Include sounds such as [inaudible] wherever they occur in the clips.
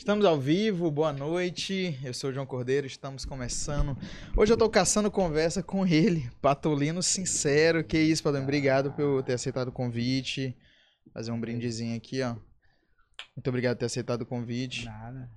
Estamos ao vivo, boa noite. Eu sou o João Cordeiro, estamos começando. Hoje eu tô caçando conversa com ele, Patolino Sincero. Que isso, Patolino? Obrigado por ter aceitado o convite. Fazer um brindezinho aqui, ó. Muito obrigado por ter aceitado o convite. Nada.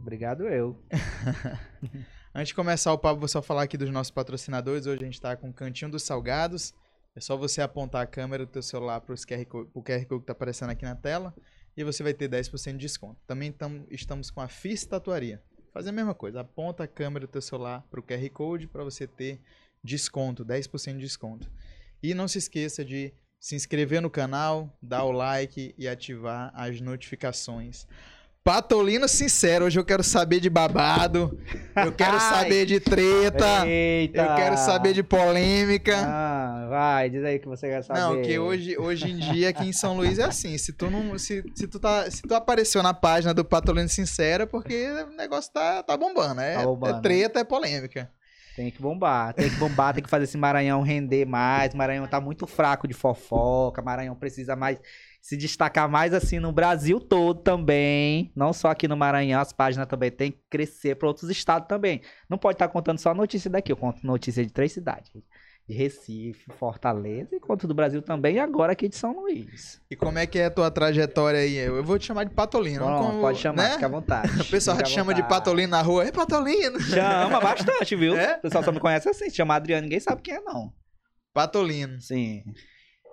Obrigado eu. [laughs] Antes de começar o papo, vou só falar aqui dos nossos patrocinadores. Hoje a gente tá com o Cantinho dos Salgados. É só você apontar a câmera do teu celular para o QR Code que tá aparecendo aqui na tela e você vai ter 10% de desconto. Também tam, estamos com a FIS Tatuaria. Faz a mesma coisa, aponta a câmera do teu celular para o QR Code para você ter desconto, 10% de desconto. E não se esqueça de se inscrever no canal, dar o like e ativar as notificações. Patolino sincero, hoje eu quero saber de babado, eu quero saber de treta, Eita. eu quero saber de polêmica. Ah, vai, diz aí que você quer saber. Não, que hoje, hoje em dia aqui em São Luís é assim, se tu não, se, se tu tá, se tu apareceu na página do Patolino sincero, é porque o negócio tá, tá bombando, é, tá bombando. é treta, é polêmica. Tem que bombar, tem que bombar, tem que fazer esse Maranhão render mais. Maranhão tá muito fraco de fofoca, Maranhão precisa mais se destacar mais assim no Brasil todo também, não só aqui no Maranhão, as páginas também tem que crescer para outros estados também. Não pode estar tá contando só notícia daqui, eu conto notícia de três cidades. De Recife, Fortaleza e conto do Brasil também e agora aqui de São Luís. E como é que é a tua trajetória aí? Eu vou te chamar de Patolino. Bom, como, pode chamar, né? fica à vontade. [laughs] O pessoal te chama de Patolino na rua. É Patolino! Chama bastante, viu? [laughs] É? O pessoal só me conhece assim, se chama Adriano, ninguém sabe quem é não. Patolino. Sim.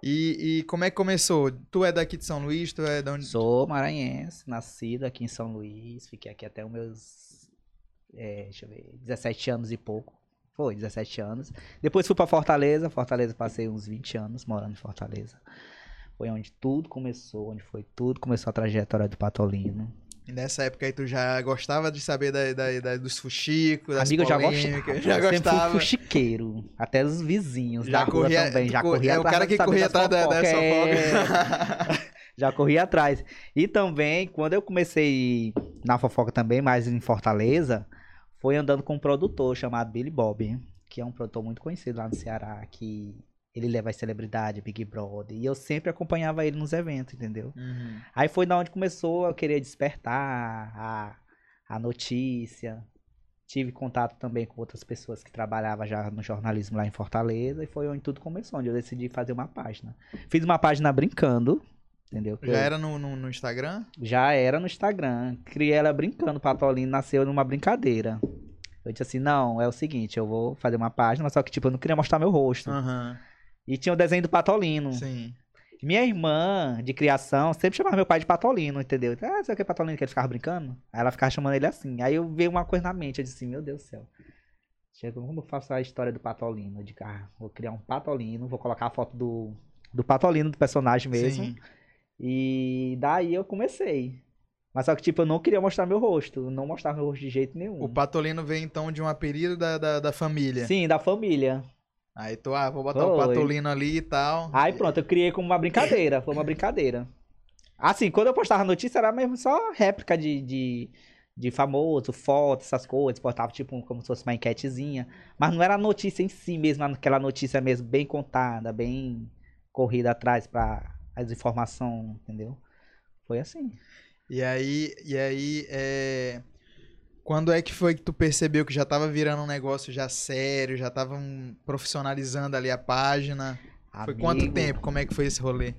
E, e, como é que começou? Tu é daqui de São Luís? Tu é de onde? Sou maranhense, nascido aqui em São Luís. Fiquei aqui até os meus. É, deixa eu ver, 17 anos e pouco. Foi, 17 anos. Depois fui para Fortaleza. Fortaleza passei uns 20 anos morando em Fortaleza. Foi onde tudo começou, onde foi tudo. Começou a trajetória do Patolino. E nessa época aí tu já gostava de saber da, da, da dos fuxicos, das Amigo, eu já gostava. [laughs] Já gostava. Sempre fui fuxiqueiro. Até os vizinhos já da corria, rua também. Já corria é o cara que corria atrás da, dessa fofoca. [laughs] já corria atrás. E também, quando eu comecei na fofoca também, mais em Fortaleza, foi andando com um produtor chamado Billy Bob, que é um produtor muito conhecido lá no Ceará, que ele leva as celebridades, Big Brother. E eu sempre acompanhava ele nos eventos, entendeu? Uhum. Aí foi da onde começou a querer despertar a, a notícia. Tive contato também com outras pessoas que trabalhavam já no jornalismo lá em Fortaleza. E foi onde tudo começou, onde eu decidi fazer uma página. Fiz uma página brincando, entendeu? Já eu... era no, no, no, Instagram? Já era no Instagram. Criei ela brincando. Patolino nasceu numa brincadeira. Eu disse assim, não, é o seguinte, eu vou fazer uma página, só que tipo, eu não queria mostrar meu rosto. Uhum. E tinha o desenho do Patolino. Sim. Minha irmã de criação sempre chamava meu pai de Patolino, entendeu? Ah, sabe o que é Patolino? Que ele ficava brincando? Aí ela ficava chamando ele assim. Aí eu veio uma coisa na mente, eu disse assim, meu Deus do céu. Chega, como eu faço a história do Patolino? De ah, vou criar um Patolino, vou colocar a foto do, do Patolino, do personagem mesmo. Sim. E daí eu comecei. Mas só que, tipo, eu não queria mostrar meu rosto. Não mostrar meu rosto de jeito nenhum. O Patolino veio, então, de um apelido da, da, da família. Sim, da família. Aí tu, ah, vou botar o um patolino ali e tal. Aí pronto, eu criei como uma brincadeira. Foi uma brincadeira. Assim, quando eu postava notícia, era mesmo só réplica de, de, de famoso, foto, essas coisas. Postava tipo como se fosse uma enquetezinha. Mas não era a notícia em si mesmo, aquela notícia mesmo bem contada, bem corrida atrás para as informações, entendeu? Foi assim. E aí, e aí, é... Quando é que foi que tu percebeu que já tava virando um negócio já sério, já estavam profissionalizando ali a página? Amigo, foi quanto tempo? Como é que foi esse rolê?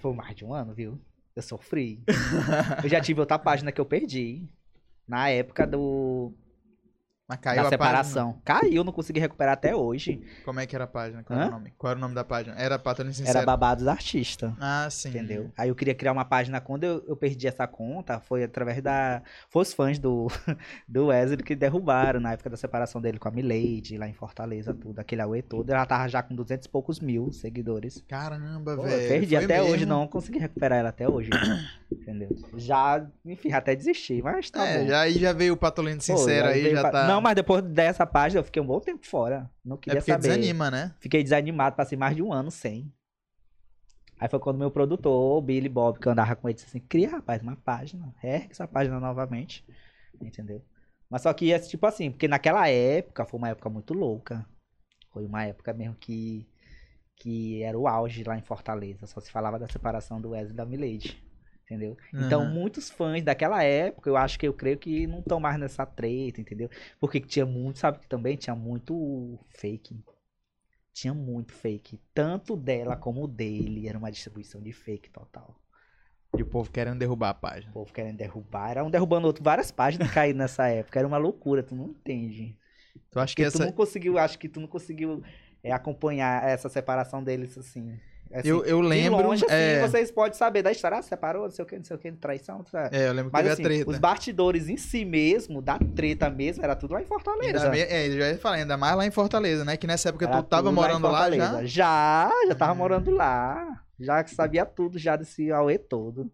Foi mais de um ano, viu? Eu sofri. eu já tive outra página que eu perdi. Na época do mas caiu da separação. Caiu, não consegui recuperar até hoje. Como é que era a página? Qual era o nome? Qual era o nome da página? Era Patolino Sincero? Era Babados Artista. Ah, sim. Entendeu? Aí eu queria criar uma página. Quando eu, eu perdi essa conta, foi através da... Foi os fãs do, [laughs] do Wesley que derrubaram na época da separação dele com a Milady, lá em Fortaleza, tudo. Aquele auê todo. Ela tava já com 200 e poucos mil seguidores. Caramba, velho. Perdi foi até mesmo? hoje, não consegui recuperar ela até hoje. [clears throat] entendeu? Já, enfim, até desisti, mas tá é, bom. Já, aí já veio o Patolino Sincero Pô, aí, já tá... Não, mas depois dessa essa página, eu fiquei um bom tempo fora. Não é queria é saber. desanima, né? Fiquei desanimado, passei mais de um ano sem. Aí foi quando meu produtor, o Billy Bob, que eu andava com ele, disse assim, cria, rapaz, uma página. Ergue essa página novamente. Entendeu? Mas só que, tipo assim, porque naquela época, foi uma época muito louca. Foi uma época mesmo que, que era o auge lá em Fortaleza. Só se falava da separação do Wesley e da Milady. Entendeu? Então, Aham. muitos fãs daquela época, eu acho que eu creio que não estão mais nessa treta, entendeu? Porque tinha muito, sabe que também tinha muito fake. Tinha muito fake. Tanto dela como dele. Era uma distribuição de fake total. E o povo querendo derrubar a página. O povo querendo derrubar. Era um derrubando outro. Várias páginas caíram nessa época. Era uma loucura, tu não entende. Tu acha que Porque tu essa. não conseguiu, acho que tu não conseguiu é, acompanhar essa separação deles assim. Assim, Eu, eu de lembro. longe, assim, é, vocês podem saber da história, ah, separou, não sei o que, não sei o que, traição, sabe? é, eu lembro que Mas teve assim, a treta. os bastidores em si mesmo, da treta mesmo, era tudo lá em Ainda Fortaleza. me- é, eu já ia falar, ainda mais lá em Fortaleza, né? Que nessa época Era tu tava morando lá, Fortaleza. já. Já, já tava Hum. morando lá. Já que sabia tudo já desse Aue todo.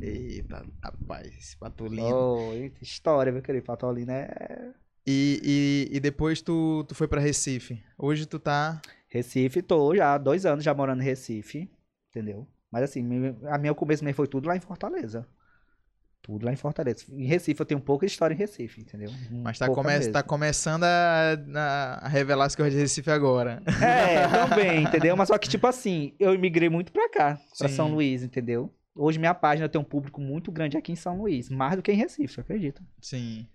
Eita, rapaz, esse patolino. Oh, história, meu querido. Patolina é. E, e, e depois tu, tu foi pra Recife. Hoje tu tá. Recife, tô já há dois anos já morando em Recife. Entendeu? Mas assim, a minha começo mesmo foi tudo lá em Fortaleza. Tudo lá em Fortaleza. Em Recife eu tenho pouca história em Recife, entendeu? Mas tá, come, tá começando a, a- revelar as coisas de Recife agora. É, também, entendeu? Mas só que, tipo assim, eu imigrei muito pra cá, pra Sim. São Luís, entendeu? Hoje minha página tem um público muito grande aqui em São Luís, mais do que em Recife, você acredita? Sim.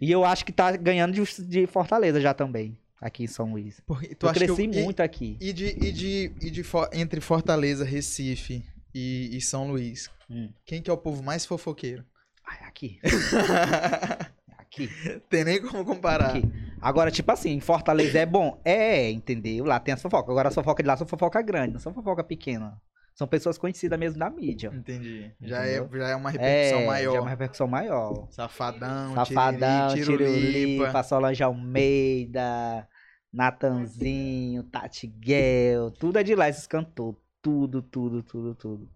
E eu acho que tá ganhando de, de Fortaleza já também, aqui em São Luís. Porque tu eu cresci e- muito aqui. E, de, e, de, e de entre Fortaleza, Recife e, e São Luís, Hum. quem que é o povo mais fofoqueiro? Ai, aqui, [laughs] aqui, Tem nem como comparar. aqui. Agora, tipo assim, em Fortaleza é bom? É, entendeu? Lá tem as fofocas. Agora as fofocas de lá são fofoca grande, não são fofoca pequena. São pessoas conhecidas mesmo da mídia. Entendi. Já é, já é uma repercussão é, maior. já é uma repercussão maior. Safadão, Safadão, tirulipa. Solange Almeida, Natanzinho, Tati Guel, tudo é de lá, esses cantores. Tudo, tudo, tudo, tudo.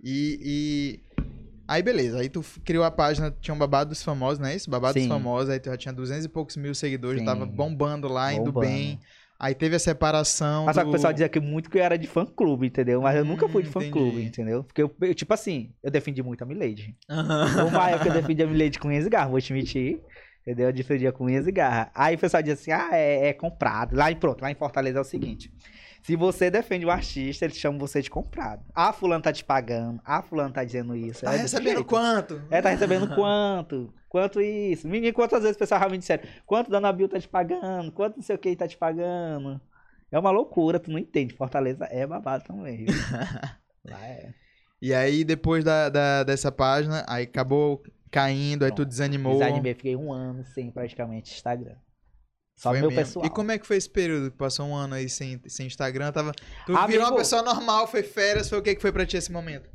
E, e- Aí beleza, aí tu criou a página, tinha um babado dos famosos, não é isso? Babado dos Sim. famosos, aí tu já tinha 200 e poucos mil seguidores, Sim. tava bombando lá, indo Bombando. bem. Aí teve a separação Mas só que do... o pessoal dizia que muito que eu era de fã-clube, entendeu? Mas eu nunca fui de Hum, fã-clube, entendi. entendeu? Porque, eu, eu, tipo assim, eu defendi muito a Milady. Aham. [laughs] Uma época eu defendi a Milady com unhas e garra, vou te mentir. Entendeu? Eu defendia com unhas e garra. Aí o pessoal dizia assim, ah, é, é comprado. Lá em, pronto, lá em Fortaleza é o seguinte. Se você defende o artista, eles chamam você de comprado. Ah, fulano tá te pagando. Ah, fulano tá dizendo isso. Tá É recebendo quanto? É, tá recebendo quanto? Quanto isso? Menino, quantas vezes o pessoal realmente disseram? Quanto Dona Bill tá te pagando? Quanto não sei o que tá te pagando? É uma loucura, tu não entende. Fortaleza é babado também. [laughs] Lá é. E aí depois da, da- dessa página, aí acabou caindo, aí tu Pronto. desanimou. Desanimei, fiquei um ano sem praticamente Instagram. Só Foi meu mesmo. pessoal. E como é que foi esse período? Passou um ano aí sem, sem Instagram, tava... Tu Amigo- virou uma pessoa normal, foi férias, foi o que que foi pra ti esse momento?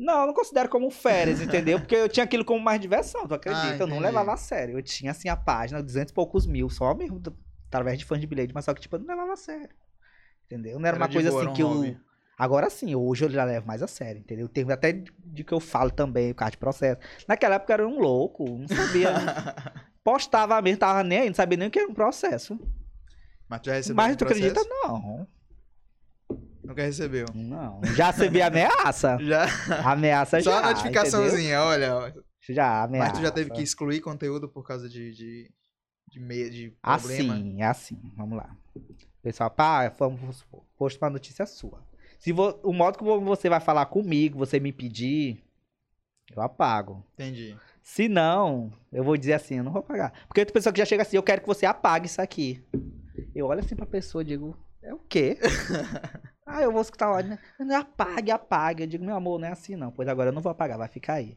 Não, eu não considero como férias, entendeu? Porque eu tinha aquilo como mais diversão, tu acredita? Ah, eu não levava a sério. Eu tinha, assim, a página, 200 e poucos mil, só mesmo, através de fãs de bilhete, mas só que, tipo, eu não levava a sério. Entendeu? Não era, Era uma coisa boa, assim um que eu... hobby. Agora sim, hoje eu já levo mais a sério, entendeu? Tem até de que eu falo também, o caso de processo. Naquela época eu era um louco, não sabia. [laughs] postava mesmo, tava nem aí, não sabia nem o que era um processo. Mas tu já recebeu Mas um tu acredita? processo? Não. Nunca recebeu. Não. Já recebi ameaça. [laughs] Já. Ameaça já. Só a notificaçãozinha, olha. entendeu? Já, ameaça. Mas tu já teve que excluir conteúdo por causa de, de, de, meio, de problema? Assim, é assim. Vamos lá. Pessoal, pá, vamos posto uma notícia sua. Se vo- o modo como você vai falar comigo, você me pedir, eu apago. Entendi. Se não, eu vou dizer assim, eu não vou apagar. Porque tem pessoa que já chega assim, eu quero que você apague isso aqui. Eu olho assim pra pessoa e digo, é o quê? [laughs] ah, eu vou escutar lá, né? Apague, apague. Eu digo, meu amor, não é assim não. Pois agora eu não vou apagar, vai ficar aí.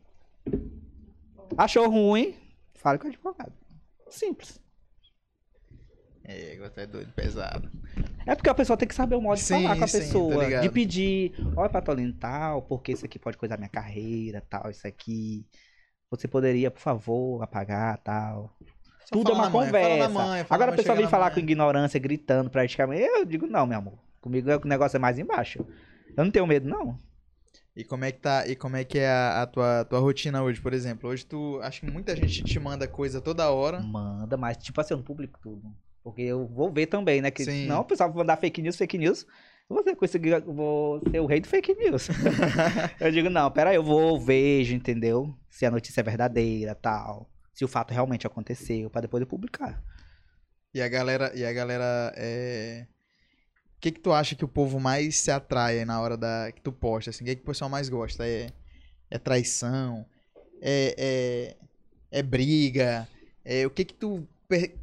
Achou ruim? Fale com o advogado. Simples. É, você é doido, pesado. É porque a pessoa tem que saber o modo de Sim, falar com a sim, tô pessoa. de pedir, olha, Patolino, tal, porque isso aqui pode coisar minha carreira, tal, isso aqui. Você poderia, por favor, apagar, tal. Só Tudo é uma manhã, conversa. fala Agora a pessoa vem falar manhã. com ignorância, gritando praticamente. Eu digo, não, meu amor. Comigo é- o negócio é mais embaixo. Eu não tenho medo, não. E como é que tá? E como é que é a, a tua, tua rotina hoje, por exemplo? Hoje tu. Acho que muita gente te manda coisa toda hora. Manda, mas tipo assim, eu não publico tudo. Porque eu vou ver também, né? Que Sim. não, o pessoal vai mandar fake news, fake news. Eu vou ser, conseguir, vou ser o rei do fake news. [laughs] eu digo, não, peraí, eu vou, vejo, entendeu? Se a notícia é verdadeira, tal. Se o fato realmente aconteceu, pra depois eu publicar. E a galera. E a galera. É... O que, que tu acha que o povo mais se atrai na hora da que tu posta? Assim? O que, que o pessoal mais gosta? É, É traição? É, é, é briga? É, o que que tu...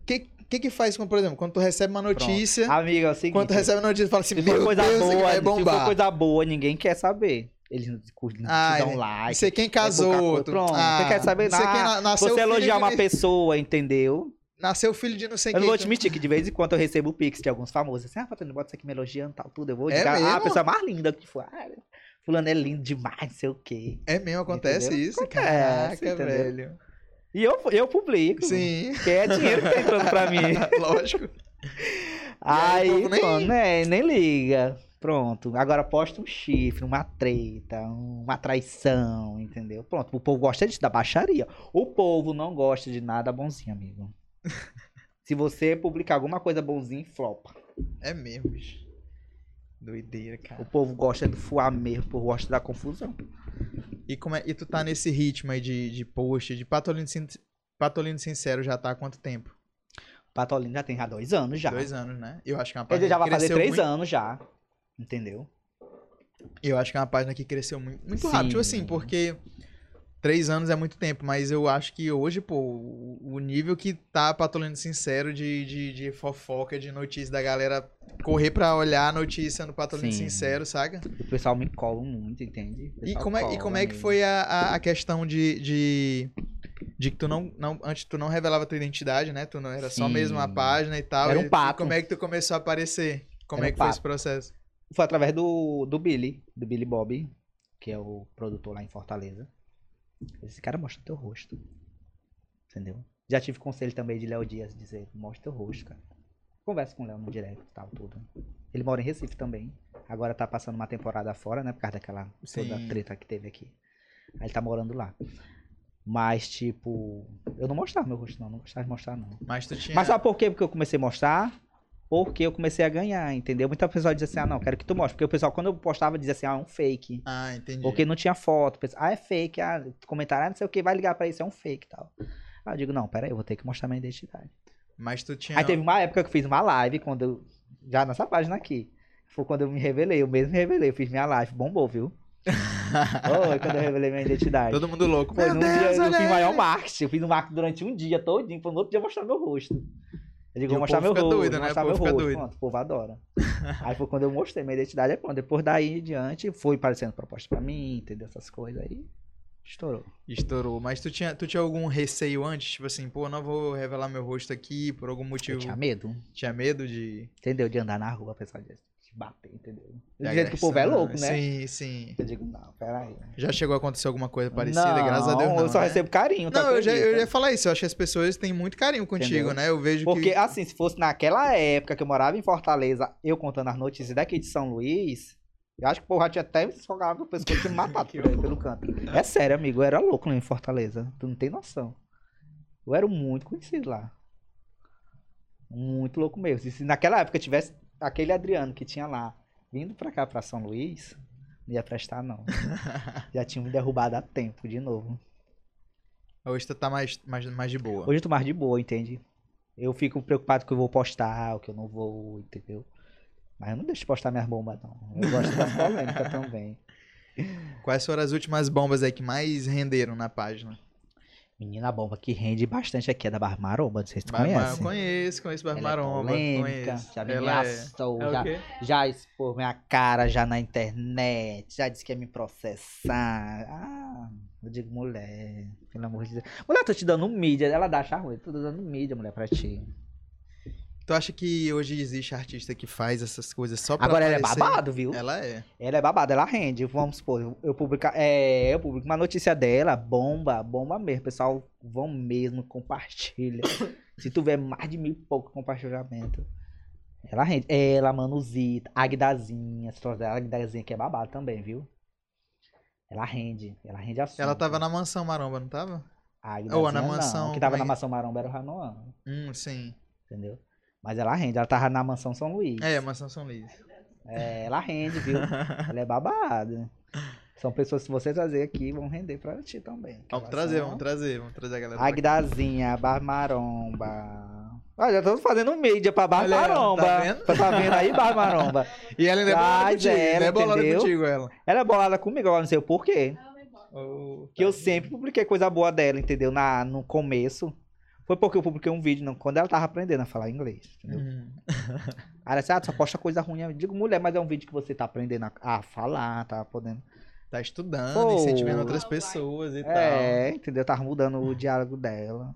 que, que que faz, quando, por exemplo, quando tu recebe uma notícia... Amiga, é o seguinte. Quando tu recebe uma notícia, fala assim, meu coisa Deus, boa, vai se for bombar. coisa boa, ninguém quer saber. Eles não curtem, não Ah, te dão é. like. Não quem é pouca casou. tu- Pronto, ah, você quer saber não nada. quem na- nasceu Você elogiar uma pessoa, entendeu? Nasceu filho de não sei Eu não vou te tu- mentir que de vez em quando eu recebo pix de alguns famosos. Assim, ah, Patrícia, bota isso aqui me elogiando tal, tudo. Eu vou É dizer, ah, a pessoa mais linda que for. Ah, fulano é lindo demais, não sei o quê. É mesmo, acontece Entendeu? isso? Acontece, Caraca, entendeu? velho. E eu, eu publico. Sim, Que é dinheiro que tá entrando pra mim. [laughs] lógico. Aí, povo nem- né, nem liga. Pronto. Agora posta um chifre, uma treta, uma traição, entendeu? Pronto. O povo gosta disso, da baixaria. O povo não gosta de nada bonzinho, amigo. Se você publicar alguma coisa bonzinha, flopa. É mesmo, bicho. Doideira, O cara. povo gosta do fuar mesmo, o povo gosta da confusão. E, como é, e tu tá nesse ritmo aí de, de post, de Patolino, Sin- Patolino Sincero já tá há quanto tempo? Patolino já tem já dois anos já. Dois anos, né? Eu acho que é uma página já que vai fazer cresceu três muito. anos já. Entendeu? Eu acho que é uma página que cresceu muito, muito Sim. rápido. Tipo assim, porque três anos é muito tempo, mas eu acho que hoje, pô, o nível que tá Patolino Sincero de, de, de fofoca, de notícia da galera correr pra olhar a notícia no Patolino Sim. Sincero, saca? O pessoal me cola muito, entende? E como é, e como é que foi a, a, a questão de, de, de que tu não, não. Antes tu não revelava tua identidade, né? Tu não era só Sim. mesmo a página e tal. Era um pato. e como é que tu começou a aparecer? Como Era é um que foi pato. esse processo? Foi através do, do Billy, do Billy Bob, que é o produtor lá em Fortaleza. Esse cara mostra teu rosto. Entendeu? Já tive conselho também de Léo Dias dizer, mostra teu rosto, cara. Conversa com o Léo no direct e tal, tudo. Ele mora em Recife também. Agora tá passando uma temporada fora, né? Por causa daquela toda Sim. treta que teve aqui. Aí ele tá morando lá. Mas, tipo, eu não mostrava meu rosto, não. Não gostava de mostrar, não. Mas tu tinha. Mas sabe por quê? Porque eu comecei a mostrar? Porque eu comecei a ganhar, entendeu? Muita pessoa diz assim, ah, não, quero que tu mostre. Porque o pessoal, quando eu postava, dizia assim, ah, é um fake. Ah, entendi. Porque não tinha foto. Ah, é fake. Ah, comentário, ah, não sei o que, vai ligar pra isso, é um fake e tal. Aí eu digo, não, pera aí, eu vou ter que mostrar minha identidade. Mas tu tinha. Aí teve uma época que eu fiz uma live, quando eu, já nessa página aqui. Foi quando eu me revelei, eu mesmo me revelei, eu fiz minha live, bombou, viu? [laughs] Foi quando eu revelei minha identidade. Todo mundo louco. Foi num Deus, dia, eu fiz maior marketing. Eu fiz um marketing durante um dia todinho, pra no outro dia mostrar meu rosto. Eu digo, E vou mostrar meu rosto, doido, vou né? mostrar meu rosto. doido. Pronto, o povo adora. [laughs] aí foi quando eu mostrei minha identidade, é pronto. Depois daí em diante, foi aparecendo proposta pra mim, entendeu? Essas coisas aí. Estourou. Estourou. Mas tu tinha, tu tinha algum receio antes? Tipo assim, pô, não vou revelar meu rosto aqui por algum Eu motivo. tinha medo, Tinha medo de. entendeu? De andar na rua, pessoal de de bater, entendeu? Do jeito que o povo é louco, né? Sim, sim. Eu digo, não, peraí. Já chegou a acontecer alguma coisa parecida? Graças a Deus. Não, eu só né? recebo carinho, tá Não, eu já, eu já ia falar isso. Eu acho que as pessoas têm muito carinho contigo, Entendeu? né? Eu vejo Porque, que. assim, se fosse naquela época que eu morava em Fortaleza, eu contando as notícias daqui de São Luís, eu acho que o povo já tinha até me esfogado no pescoço e me matado pelo canto. É sério, amigo, eu era louco lá em Fortaleza. Tu não tem noção. Eu era muito conhecido lá. Muito louco mesmo. E se naquela época tivesse aquele Adriano que tinha lá vindo pra cá, pra São Luís, não ia prestar, não. [laughs] Já tinha me derrubado há tempo, de novo. Hoje tu tá mais, mais, mais de boa. Hoje eu tô mais de boa, entende? Eu fico preocupado que eu vou postar, o que eu não vou, entendeu? Mas eu não deixo de postar minhas bombas, não. Eu gosto das polêmicas [laughs] também. Quais foram as últimas bombas aí que mais renderam na página? Menina bomba que rende bastante aqui é da Barra Maromba, não sei se tu Bar- conhece. Conheço, conheço Ela Barmaromba. é conheço. já me é... ameaçou, é já, quê? já expôs minha cara já na internet, já disse que ia me processar. Ah, eu digo, mulher, pelo amor de Deus. Mulher, tô te dando mídia, ela dá ruim, tô dando mídia, mulher, pra ti. Tu acha que hoje existe artista que faz essas coisas só pra Agora ela é aparecer? babado, viu? Ela é. Ela é babada, ela rende. Vamos supor, eu- publicar, é, eu publico uma notícia dela, bomba, bomba mesmo. Pessoal, vão mesmo, compartilha. [coughs] Se tu vê mais de mil e pouco compartilhamento, ela rende. Ela, Manuzita, Agdazinha, essa dela, Agdazinha que é babada também, viu? Ela rende, ela rende assunto. Ela tava na mansão Maromba, não tava? A Ou na Agdazinha mansão, não, que tava na mansão Maromba era o Ranoan, Hum, sim. entendeu? Mas ela rende, ela tava na mansão São Luís. É, mansão São Luís. É, ela rende, viu? [laughs] ela é babada. São pessoas que você trazer aqui vão render pra ti também. Vamos trazer, são vamos trazer, vamos trazer a galera. Agdazinha, Barmaromba. Olha, já tô fazendo mídia pra Barmaromba. tá vendo? Tá vendo aí, Barmaromba? E ela ainda é bolada contigo, ela, ainda é bolada entendeu? contigo, ela. Ela é bolada comigo, agora não sei o porquê. Oh, Que eu tá. sempre publiquei coisa boa dela, entendeu? Na, no começo. Foi porque eu publiquei um vídeo não, quando ela tava aprendendo a falar inglês, entendeu? Uhum. [laughs] Aí ela disse, ah, tu só posta coisa ruim. Eu digo, mulher, mas é um vídeo que você tá aprendendo a, a falar, tá podendo. Tá estudando, Pô. incentivando outras pessoas e É, entendeu? Tava mudando o diálogo dela.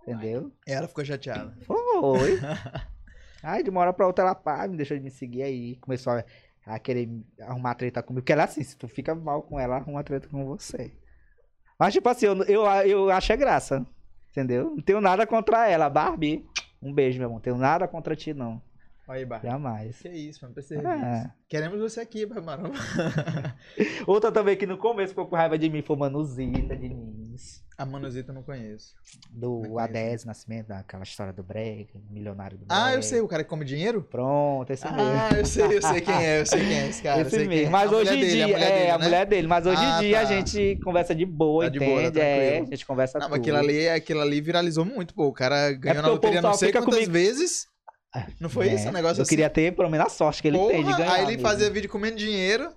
Entendeu? tal. Ela ficou chateada. Foi. [laughs] Aí de uma hora pra outra ela pá, me deixou de me seguir aí. Começou a, a querer arrumar treta comigo. Porque ela é assim, se tu fica mal com ela, arruma treta com você. Mas tipo assim, eu, eu, eu acho é graça. Entendeu? Não tenho nada contra ela. Barbie, um beijo, meu irmão. Não tenho nada contra ti, não. Aí, Bárbara. Jamais. Que isso, mano. Precisa É. Queremos você aqui, Bárbara. [laughs] Outra também que no começo ficou com raiva de mim foi Manuzita Diniz. A Manuzita eu não conheço. Do Não conheço. Adés Nascimento, daquela história do Brega, milionário do Brega. Ah, eu sei, o cara que come dinheiro? Pronto, esse mesmo. Ah, eu sei, eu sei quem é, eu sei quem é esse cara. Esse é. mesmo. Mas A hoje em mulher dele, dia, mulher é, dele, a né? mulher dele. Mas hoje Ah, em dia a tá. gente conversa de boa, Tá de boa, tá entende? é, a gente conversa Não, tudo. mas aquilo ali, aquilo ali viralizou muito, pô. O cara ganhou na É o loteria não sei quantas comigo. vezes. Não foi É, isso? Um negócio Eu assim. queria ter pelo menos a sorte que ele tem de Porra, ganhar. aí ele mesmo. fazia vídeo comendo dinheiro.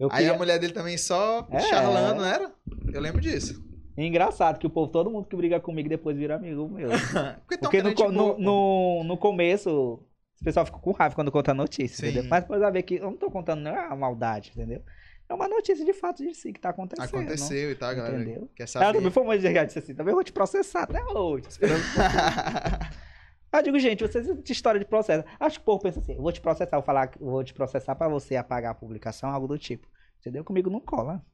Eu Aí queria- a mulher dele também só É. charlando, não era? Eu lembro disso. Engraçado que o povo, todo mundo que briga comigo depois vira amigo meu. [laughs] Porque, no, no, pô. no, no começo, o pessoal fica com raiva quando conta a notícia, Sim. entendeu? Mas depois vai ver que eu não tô contando não é uma maldade, entendeu? É uma notícia de fato de si que tá acontecendo. Aconteceu e tal, galera. Entendeu? Quer Ela saber? também foi uma de disse assim, também vou te processar até hoje. [laughs] Eu digo, gente, vocês de história de processo. Acho que o povo pensa assim, eu vou te processar, vou falar, vou te processar pra você apagar a publicação, algo do tipo. Entendeu? Comigo não cola.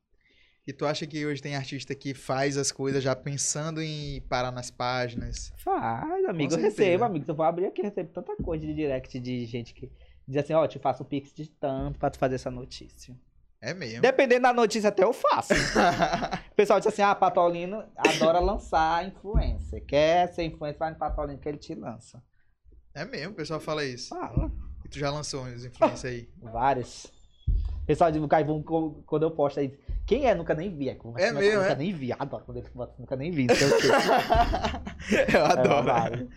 E tu acha que hoje tem artista que faz as coisas já pensando em parar nas páginas? Faz, amigo, eu recebo, amigo. Se eu for abrir aqui, recebo tanta coisa de direct de gente que diz assim, ó, te faço um pix de tanto pra tu fazer essa notícia. É mesmo. Dependendo da notícia, até eu faço. [laughs] O pessoal diz assim, ah, Patolino adora lançar influencer. Quer ser influencer, vai no Patolino que ele te lança. é mesmo, o pessoal fala isso. Fala. E tu já lançou uns influencers aí. Vários. Pessoal diz, Caivão, quando eu posto aí, quem é? Nunca nem vi. Aí, conversa, É "Nunca- mesmo, Nunca é? nem vi. Adoro quando ele bota, nunca nem vi. [laughs] Eu É, adoro. vários.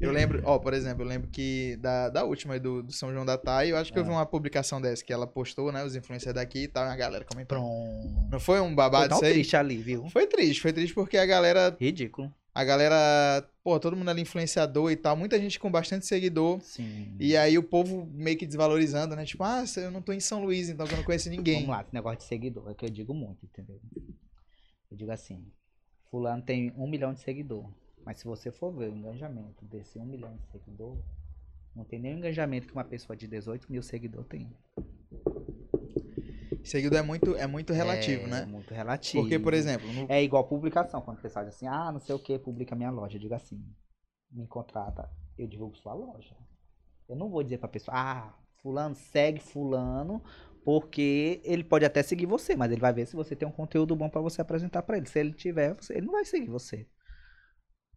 Eu lembro, ó, por exemplo, eu lembro que da, da última aí do, do São João da Thay, eu acho que eu vi Ah. uma publicação dessa que ela postou, né? Os influencers daqui e tal, e a galera comentou. Pronto. Não foi um Foi babado tão isso aí? triste ali, viu? Foi triste, foi triste porque a galera, Ridículo. A galera, pô, todo mundo ali influenciador e tal, muita gente com bastante seguidor. Sim. E aí o povo meio que desvalorizando, né? Tipo, ah, eu não tô em São Luís, então eu não conheço ninguém. Vamos lá, esse negócio de seguidor, é que eu digo muito, entendeu? Eu digo assim, fulano tem um milhão de seguidor, mas se você for ver o engajamento desse um milhão de seguidor, não tem nenhum engajamento que uma pessoa de 18 mil seguidor tem. Seguidor é muito, é muito relativo, é, né? muito relativo. Porque, por exemplo, no- É igual publicação, quando o pessoal diz assim, ah, não sei o que, publica minha loja. Eu digo assim, me contrata, eu divulgo sua loja. Eu não vou dizer pra pessoa, ah, fulano segue fulano, porque ele pode até seguir você, mas ele vai ver se você tem um conteúdo bom pra você apresentar pra ele. Se ele tiver, ele não vai seguir você.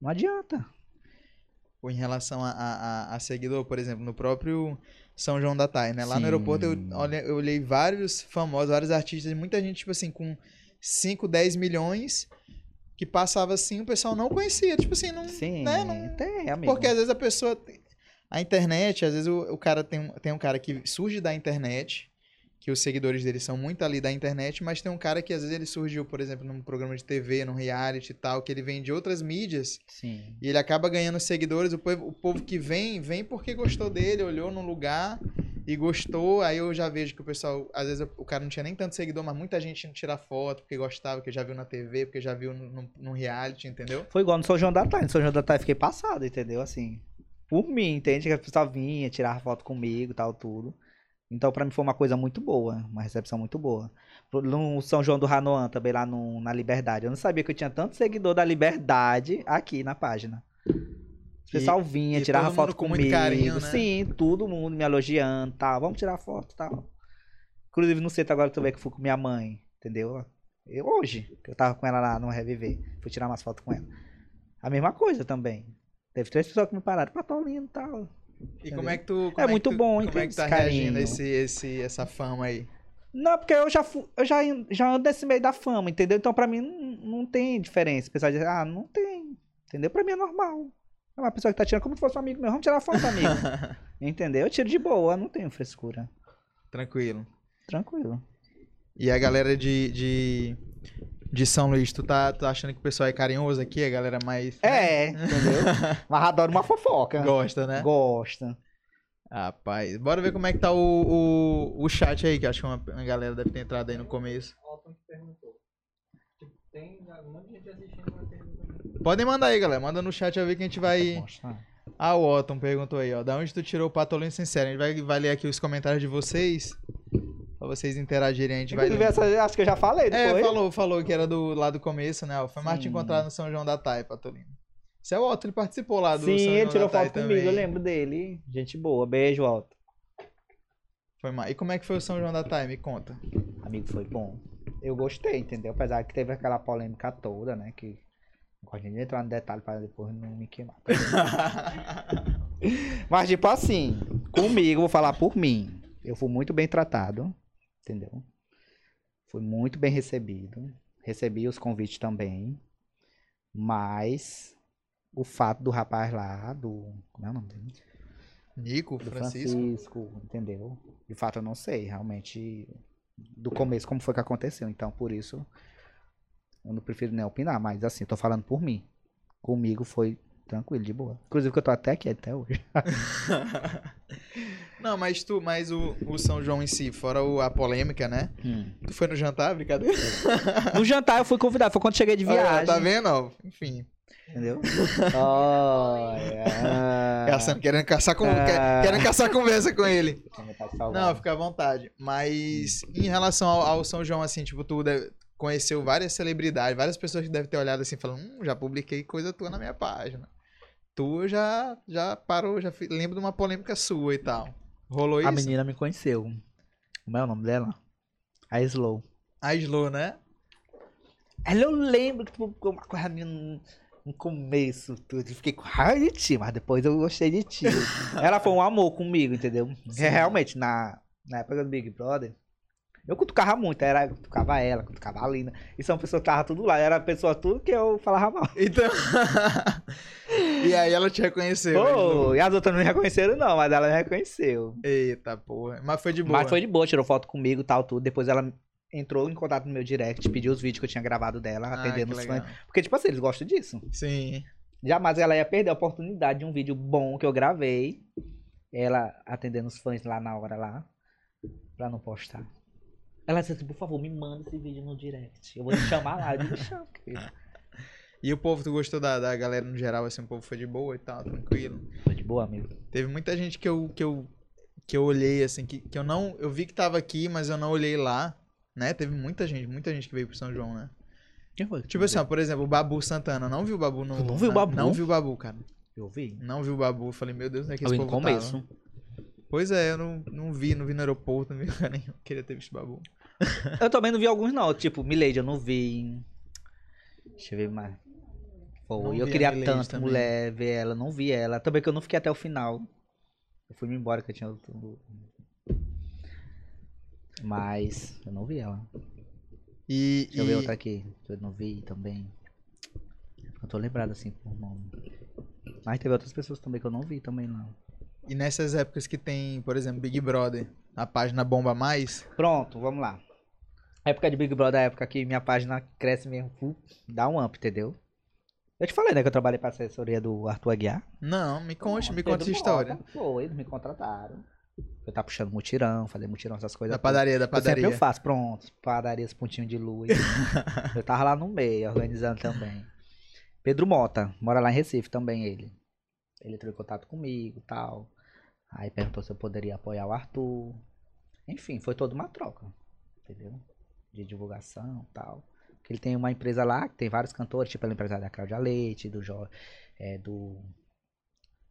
Não adianta. Ou em relação a, a, a- seguidor, por exemplo, no próprio São João da Thay, né? Lá no Sim. aeroporto eu, olha, eu olhei vários famosos, vários artistas, muita gente, tipo assim, com 5, 10 milhões, que passava assim, o pessoal não conhecia. Tipo assim, não. Sim, né, não- tem, amigo. Porque às vezes a pessoa. A internet, às vezes o, o cara tem, tem um cara que surge da internet, que os seguidores dele são muito ali da internet, mas tem um cara que às vezes ele surgiu, por exemplo, num programa de TV, num reality e tal, que ele vem de outras mídias, Sim. e ele acaba ganhando seguidores. O povo, o povo que vem, vem porque gostou dele, olhou num lugar e gostou. Aí eu já vejo que o pessoal, às vezes o cara não tinha nem tanto seguidor, mas muita gente tirar foto porque gostava, porque já viu na TV, porque já viu num reality, entendeu? Foi igual no São João da Tarde. No São João da Tarde eu fiquei passado, entendeu? Assim, por mim, entende? Que a pessoa vinha, tirava foto comigo tal, tudo. Então, pra mim foi uma coisa muito boa, uma recepção muito boa. No São João do Ranoan, também lá no, na Liberdade. Eu não sabia que eu tinha tanto seguidor da Liberdade aqui na página. O pessoal vinha, e tirava todo mundo foto com comigo. carinho, né? Sim, todo mundo me elogiando, tal. Vamos tirar foto, tal. Inclusive no centro agora tu vê que eu fui com minha mãe, entendeu? Eu, hoje, eu tava com ela lá no Reviver. Fui tirar umas fotos com ela. A mesma coisa também. Teve três pessoas que me pararam, Patolino e tal. E como é que tu. como É muito tu- bom, Como é que tá carinho. reagindo esse, esse, essa fama aí? Não, porque eu já fu- eu já, já ando nesse meio da fama, entendeu? Então pra mim não, não tem diferença. O pessoal diz, ah, não tem. Entendeu? Pra mim é normal. É uma pessoa que tá tirando como se fosse um amigo meu. Vamos tirar foto, amigo. [laughs] entendeu? Eu tiro de boa, não tenho frescura. Tranquilo. Tranquilo. E a galera de, de de São Luís, tu tá, tá achando que o pessoal é carinhoso aqui, a galera mais. É, entendeu? [laughs] Mas adoro uma fofoca. Gosta, né? Gosta. Rapaz, bora ver como é que tá o, o, o chat aí, que acho que uma, uma galera deve ter entrado aí no começo. Alton que perguntou. Tem monte de gente assistindo uma pergunta. Podem mandar aí, galera. Manda no chat a ver que a gente vai. Ah, o Otton perguntou aí, ó. Da onde tu tirou o patolino sincero? A gente vai, vai ler aqui os comentários de vocês. Pra vocês interagirem, a gente vai. Inclusive, essa, acho que eu já falei, não É, foi? falou, falou que era do lá do começo, né? Foi mais te encontrar no São João da Tai, Patolino. Isso é o Otto, ele participou lá do Sim, São ele João tirou da foto comigo, também. eu lembro dele. Gente boa, beijo, Alto. Foi mal. E como é que foi o São João da Tai? Me conta. Amigo, foi bom. Eu gostei, entendeu? Apesar que teve aquela polêmica toda, né? Que não gosto de entrar no detalhe para depois não me queimar. [laughs] Mas, tipo assim, comigo, vou falar por mim. Eu fui muito bem tratado, entendeu? Fui muito bem recebido. Recebi os convites também. Mas o fato do rapaz lá, do. Como é o nome dele? Nico, Do Francisco. Francisco, entendeu? De fato, eu não sei realmente do começo como foi que aconteceu. Então, por isso, eu não prefiro nem opinar. Mas, assim, eu tô falando por mim. Comigo foi tranquilo, de boa. Inclusive, que eu tô até aqui até hoje. [laughs] Não, mas tu, mas o, o São João em si, fora o- a polêmica, né? Tu foi no jantar, brincadeira? No jantar, eu fui convidado. Foi quando cheguei de Olha, [laughs] viagem. tá vendo, ó? Enfim. Entendeu? [laughs] Olha. Caçando, querendo caçar com, Ah. quer- querendo caçar conversa com ele. Não, fica à vontade. Mas em relação ao, ao São João, assim, tipo, tu deve- conheceu várias celebridades, várias pessoas que devem ter olhado assim, falando, hum, já publiquei coisa tua na minha página. Tu já, já parou, já lembro de uma polêmica sua e tal. Rolou isso? A menina me conheceu. Como é o nome dela? A Slow. A Slow, né? Ela eu lembro que tu ficou uma coisa minha no, no começo, tudo. Eu fiquei com raiva de ti, mas depois eu gostei de ti. [laughs] ela foi um amor comigo, entendeu? Sim. É, realmente, na, na época do Big Brother, eu cutucava muito. Era, eu cutucava ela, cutucava a Lina. E são pessoas que estavam tudo lá. Era pessoa tudo que eu falava mal. Então. [laughs] e aí ela te reconheceu. a Pô, Slow. e as outras não me reconheceram, não, mas ela me reconheceu. Eita porra. Mas foi de boa. Mas foi de boa, tirou foto comigo e tal, tudo. Depois ela entrou em contato no meu direct, pediu os vídeos que eu tinha gravado dela, Ah, atendendo os fãs. Porque, tipo assim, eles gostam disso. Sim. Jamais ela ia perder a oportunidade de um vídeo bom que eu gravei. Ela atendendo os fãs lá na hora lá. Pra não postar. Ela disse assim, por favor, me manda esse vídeo no direct. Eu vou te chamar lá. Eu digo, chama, [laughs] querido. E o povo, tu gostou da, da galera no geral, assim, o povo foi de boa e tal, tranquilo. Foi de boa, amigo. Teve muita gente que eu, que eu, que eu olhei, assim, que, que eu não. Eu vi que tava aqui, mas eu não olhei lá. Né? Teve muita gente, muita gente que veio pro São João, né? Quem foi? Tipo assim, ó, por exemplo, o Babu Santana. Não vi o Babu no. Tu não viu o Babu? Não vi o Babu, cara. Eu vi. Não vi o Babu. Falei, meu Deus, onde é que esse povo começo. tava? Pois é, eu não, não vi, não vi no aeroporto, não vi lugar nenhum. [laughs] Queria ter visto Babu. [laughs] Eu também não vi alguns, não. Tipo, Milady, eu não vi. Deixa eu ver mais. Vi Eu queria tanto também. mulher ver ela, não vi ela. Também que eu não fiquei até o final. Eu fui embora que eu tinha outro. Mas eu não vi ela. E. Deixa eu ver outra aqui. que Eu não vi também. Eu tô lembrado assim por nome. Mas teve outras pessoas também que eu não vi também não. E nessas épocas que tem, por exemplo, Big Brother, a página bomba mais. Pronto, vamos lá. Época de Big Brother, é a época que minha página cresce mesmo, dá um up, entendeu? Eu te falei, né, que eu trabalhei pra assessoria do Arthur Aguiar. Não, me conte, me conta essa história. Foi, eles me contrataram. Eu tava puxando mutirão, fazer mutirão, essas coisas. Da padaria, da Eu sempre padaria. eu faço, pronto. Padarias, pontinho de luz. [laughs] eu tava lá no meio, organizando também. Pedro Mota, mora lá em Recife também, ele. Ele entrou em contato comigo tal. Aí perguntou se eu poderia apoiar o Arthur. Enfim, foi toda uma troca. Entendeu? De divulgação tal. Porque ele tem uma empresa lá que tem vários cantores, tipo a empresa da Cláudia Leite, do, jo, é, do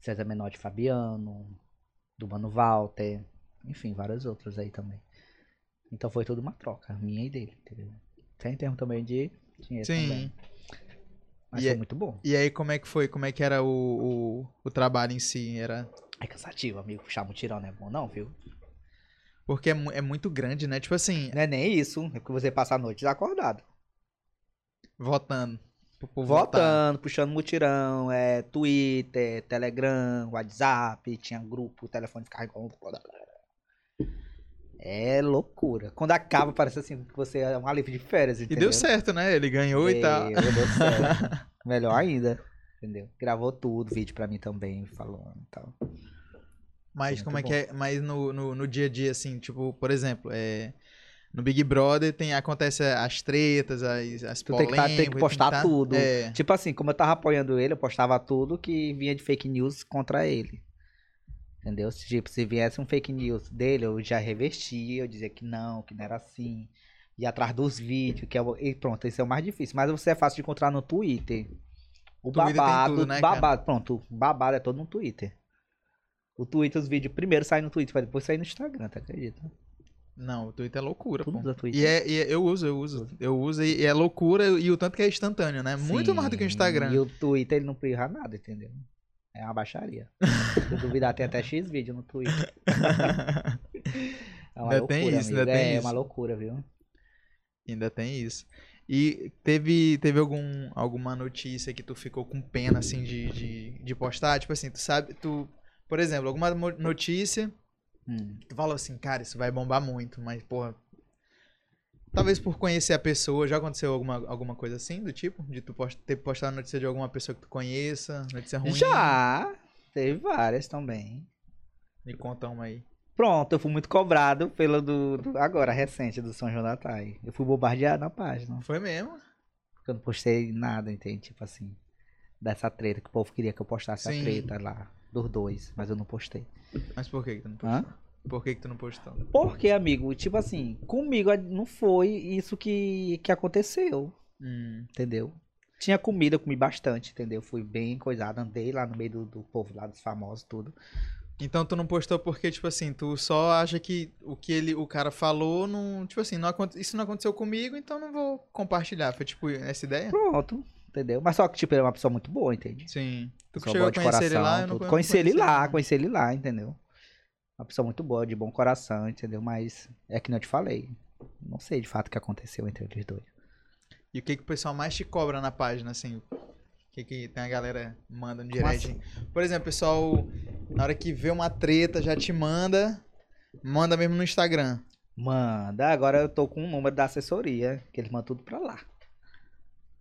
César Menotti Fabiano, do Mano Walter, enfim, vários outros aí também. Então foi tudo uma troca, minha e dele, entendeu? Tem termo também de dinheiro Sim. também. Mas E foi é- muito bom. E aí, como é que foi? Como é que era o, o, o trabalho em si? Era. É cansativo, amigo. Puxar mutirão não é bom não, viu? Porque é, mu- é muito grande, né? Tipo assim, Não é nem isso. É que você passa a noite desacordado. votando. Pro povo votar. Votando, puxando mutirão, é Twitter, Telegram, WhatsApp, tinha grupo, o telefone ficava igual. É loucura. Quando acaba, parece assim que você é um alívio de férias, E entendeu? deu certo, né? Ele ganhou e tal. Deu, deu certo. [laughs] Melhor ainda, entendeu? Gravou tudo, vídeo pra mim também, falando e tal. Mas como é bom. que é? Mas no, no, no dia a dia, assim, tipo, por exemplo, é, no Big Brother tem, acontece as tretas, as, as Tu tem que, tá- tem que polêmicas, postar tá- tudo. É. Tipo assim, como eu tava apoiando ele, eu postava tudo que vinha de fake news contra ele. Entendeu? Se, Tipo, se viesse um fake news dele, eu já revestia, eu dizia que não, que não era assim. Ia atrás dos vídeos, que é o... E pronto, esse é o mais difícil. Mas você é fácil de encontrar no Twitter. O Twitter tem babado, tudo, né, cara? babado, pronto, o babado é todo no Twitter. O Twitter, os vídeos primeiro saem no Twitter, pra depois sair no Instagram, tu acredita? Não, o Twitter é loucura, Tudo pô. Twitter. E, é, e é- eu uso, eu uso. Eu uso e, e é loucura e o tanto que é instantâneo, né? Muito mais do que o Sim, Instagram. E o Twitter ele não priva nada, entendeu? É uma baixaria. Se duvidar, tem até X vídeo no Twitter. [laughs] É uma Ainda loucura, tem isso, amigo. ainda tem é isso. uma loucura, viu? Ainda tem isso. E teve, teve algum, alguma notícia que tu ficou com pena, assim, de, de, de postar? Tipo assim, tu sabe, tu... Por exemplo, alguma notícia Hum. Tu falou assim, cara, isso vai bombar muito, mas, porra. Talvez por conhecer a pessoa, já aconteceu alguma, alguma coisa assim, do tipo? De tu post, ter postado notícia de alguma pessoa que tu conheça, notícia ruim? Já! Teve várias também. Me conta uma aí. Pronto, eu fui muito cobrado pelo do, do- agora, recente, do São João da Tai. Eu fui bombardeado na página. Foi mesmo? Porque eu não postei nada, entende? Tipo assim, dessa treta, que o povo queria que eu postasse Sim. a treta lá, dos dois, mas eu não postei. Mas por que, que tu não Hã? postou? Por que, que tu não postou? Porque, amigo, tipo assim, comigo não foi isso que, que aconteceu, Hum, entendeu? Tinha comida, eu comi bastante, entendeu? Fui bem coisado, andei lá no meio do, do povo lá, dos famosos, tudo. Então tu não postou porque, tipo assim, tu só acha que o que ele, o cara falou não. Tipo assim, não, isso não aconteceu comigo, então não vou compartilhar. Foi tipo essa ideia? Pronto, entendeu? Mas só que, tipo, ele é uma pessoa muito boa, entende? Sim. Tu que chegou a conhecer ele lá, eu não tudo. Conheci ele lá, conheci ele lá, entendeu? Uma pessoa muito boa, de bom coração, entendeu? Mas é que não te falei. Não sei de fato o que aconteceu entre eles dois. E o que, que o pessoal mais te cobra na página, assim? O que, que tem a galera manda no Como direct? assim? Por exemplo, o pessoal, na hora que vê uma treta, já te manda. Manda mesmo no Instagram. Manda, agora eu tô com o número da assessoria, que eles mandam tudo pra lá.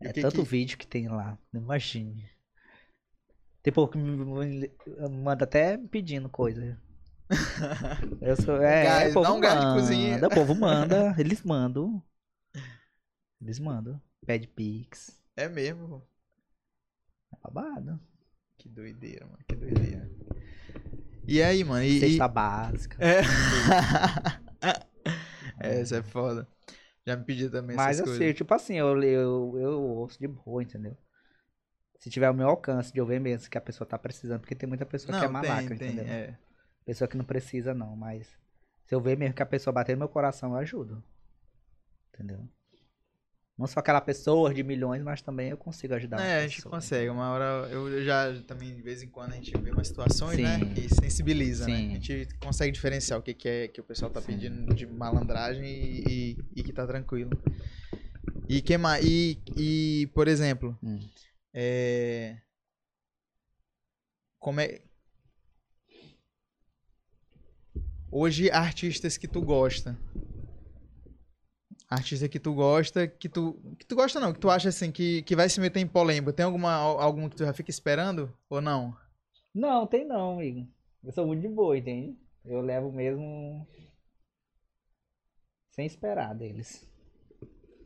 E o É que tanto que- vídeo que tem lá, imagine. Tem povo que me manda até pedindo coisa. [laughs] Eu sou, é, Gás, o povo dá um gás de manda, cozinha. O povo manda, eles mandam. Eles mandam. Pede pix. É mesmo. É babado. Que doideira, mano. Que doideira. E aí, mano? E, e... Cesta básica. É. [laughs] [laughs] é, isso é foda. Já me pediu também Mas essas assim, coisas. tipo assim, eu, eu, eu ouço de boa, entendeu? Se tiver o meu alcance de ouvir mesmo que a pessoa tá precisando, porque tem muita pessoa que é Não, malaca, tem, tem, entendeu? é. Pessoa que não precisa, não, mas se eu ver mesmo que a pessoa bater no meu coração, eu ajudo. Entendeu? Não só aquela pessoa de milhões, mas também eu consigo ajudar. uma É, a gente pessoa, consegue. Uma hora eu já também, de vez em quando, a gente vê umas situações, né? Que sensibiliza, né? Sim. A gente consegue diferenciar o que, que é que o pessoal tá Sim. pedindo de malandragem e, e, e que tá tranquilo. E que mais? E, e, por exemplo, Hum. é. Como é. Hoje, artistas que tu gosta. Artista que tu gosta, que tu. Que tu gosta não, que tu acha assim, que, que vai se meter em polêmica. Tem alguma, al- algum que tu já fica esperando? Ou não? Não, tem não, amigo. Eu sou muito de boa, entende? Eu levo mesmo sem esperar deles.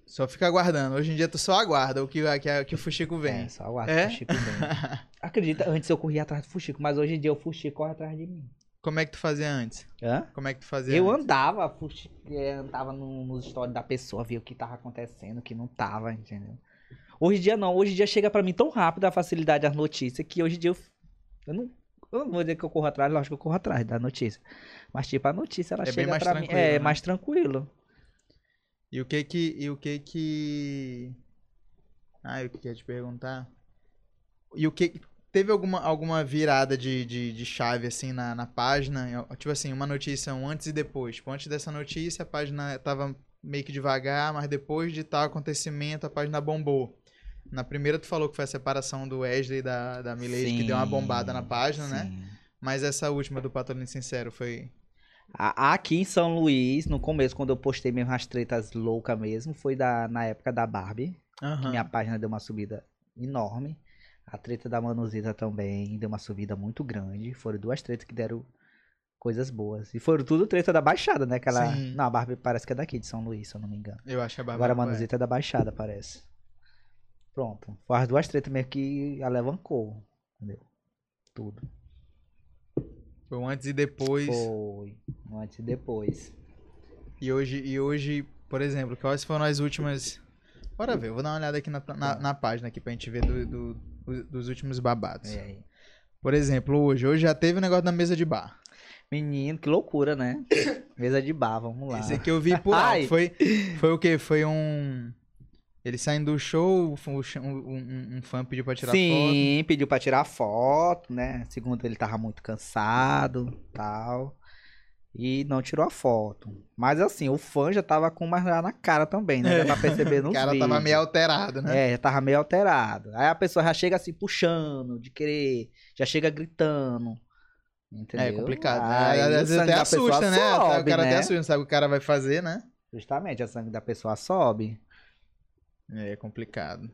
Só fica aguardando. Hoje em dia tu só aguarda o que, que, que o Fuxico vem. É, só aguardo É? o Fuxico vem. [laughs] Acredita, antes eu corria atrás do Fuxico, mas hoje em dia o Fuxico corre atrás de mim. Como é que tu fazia antes? Hã? Como é que tu fazia Eu antes? andava, fuxi- é, andava no- nos stories da pessoa, via o que tava acontecendo, o que não tava, entendeu? Hoje em dia não, hoje em dia chega pra mim tão rápido a facilidade das notícias que hoje em dia eu, eu não, eu não vou dizer que eu corro atrás, lógico que eu corro atrás da notícia. Mas tipo, a notícia ela É chega pra mim, é né? mais tranquilo. E o que que. E o que que. Ah, eu queria te perguntar. E o que. Teve alguma, alguma virada de, de, de chave, assim, na, na página? Eu- Tipo assim, uma notícia um antes e depois. Tipo, antes dessa notícia, a página tava meio que devagar, mas depois de tal acontecimento, a página bombou. Na primeira, tu falou que foi a separação do Wesley e da, da Milady, que deu uma bombada na página, né? Sim. Mas essa última do Patolino Sincero foi. Aqui em São Luís, no começo, quando eu postei mesmo as tretas loucas mesmo, foi da, na época da Barbie. que Aham. Minha página deu uma subida enorme. A treta da Manuzita também deu uma subida muito grande. Foram duas tretas que deram coisas boas. E foram tudo treta da Baixada, né? Aquela... Sim. Não, a Barbie parece que é daqui de São Luís, se eu não me engano. Eu acho que a Bárbara Agora a vai. Manuzita é da Baixada, parece. Pronto. Foi as duas tretas mesmo que alavancou. Entendeu? Tudo. Foi um antes e depois. Foi. Um Antes e depois. E hoje, e hoje, por exemplo, quais foram as últimas. Bora ver, eu vou dar uma olhada aqui na, na, na página aqui pra gente ver do- do- dos últimos babados. E aí? Por exemplo, hoje, hoje já teve o negócio da mesa de bar. Menino, que loucura, né? [coughs] Mesa de bar, vamos lá. Esse aqui eu vi por [laughs] alto. Ai. Foi, foi o quê? Foi um. Eles saindo do show, um, um- um- um fã pediu pra tirar foto. Sim, pediu pra tirar foto, né? Segundo ele tava muito cansado, tal. E não tirou a foto. Mas assim, o fã já tava com uma na cara também, né? Dá pra perceber O nos cara tava vídeos. meio alterado, né? É, já tava meio alterado. Aí a pessoa já chega assim puxando, de querer, já chega gritando. Entendeu? É, complicado. né? Aí Às o vezes até assusta, né? o sobe, cara até né? assusta, não sabe o que o cara vai fazer, né? Justamente, o sangue da pessoa sobe. É complicado.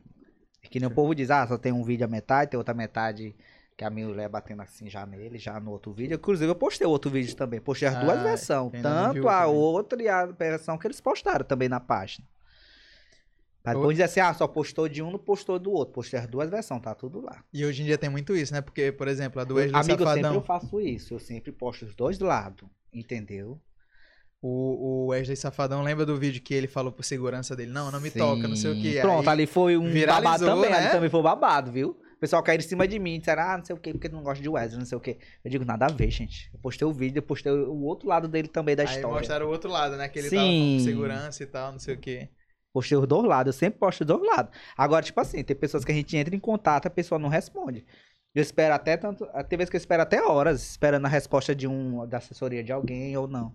Que nem o povo diz, ah, só tem um vídeo a metade, tem outra metade que a mulher batendo assim já nele, já no outro vídeo. Inclusive, eu postei outro vídeo também. Postei as duas Ah, versões. não viu Tanto a também. outra e a versão que eles postaram também na página. Mas O- depois dizer assim, ah, só postou de um, não postou do outro. Postei as duas versões, tá tudo lá. E hoje em dia tem muito isso, né? Porque, por exemplo, a do Wesley Amigo, Safadão. eu faço isso. Eu sempre posto os dois lados, entendeu? O, o Wesley Safadão lembra do vídeo que ele falou pro segurança dele? Não, não me toca, não sei o Sim. que. Pronto, ali foi um viralizou, babado também. né? Ali também foi babado, viu? O pessoal caiu em cima de mim, disseram, ah, não sei o que, porque não gosta de Wesley, não sei o que. Eu digo, nada a ver, gente. Eu postei o vídeo, eu postei o outro lado dele também da Aí história. mostraram o outro lado, né? Que ele tava com Sim. segurança e tal, não sei o que. Postei os dois lados, eu sempre posto os dois lados. Agora, tipo assim, tem pessoas que a gente entra em contato, a pessoa não responde. Eu espero até tanto. Tem vezes que eu espero até horas esperando a resposta de um da assessoria de alguém ou não.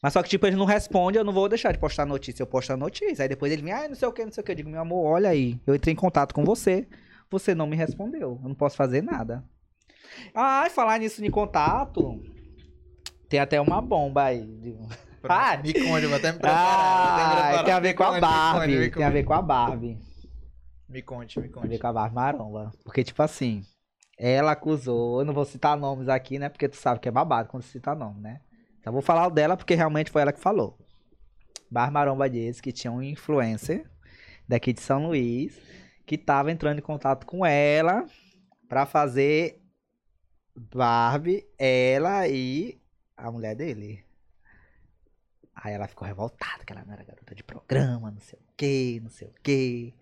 Mas só que, tipo, ele não responde, eu não vou deixar de postar notícia. Eu posto a notícia. Aí depois ele vem, ah, não sei o que, não sei o que. Eu digo, meu amor, olha aí. Eu entrei em contato com você. Você não me respondeu. Eu não posso fazer nada. Ah, e falar nisso de contato. Tem até uma bomba aí. Ah! me conte, eu vou até me preparar. Ah, tem a ver com a conte, me conte, Barbie. Tem a ver com a Barbie. Me conte, me Tem a ver conte. com a Barbie Maromba. Porque, tipo assim, ela acusou. Eu não vou citar nomes aqui, né? Porque tu sabe que é babado quando cita nome, né? Então vou falar o dela porque realmente foi ela que falou. Barbie Maromba disse que tinha um influencer daqui de São Luís que tava entrando em contato com ela pra fazer Barbie, ela e a mulher dele. Aí ela ficou revoltada, que ela não era garota de programa, não sei o que, não sei o que.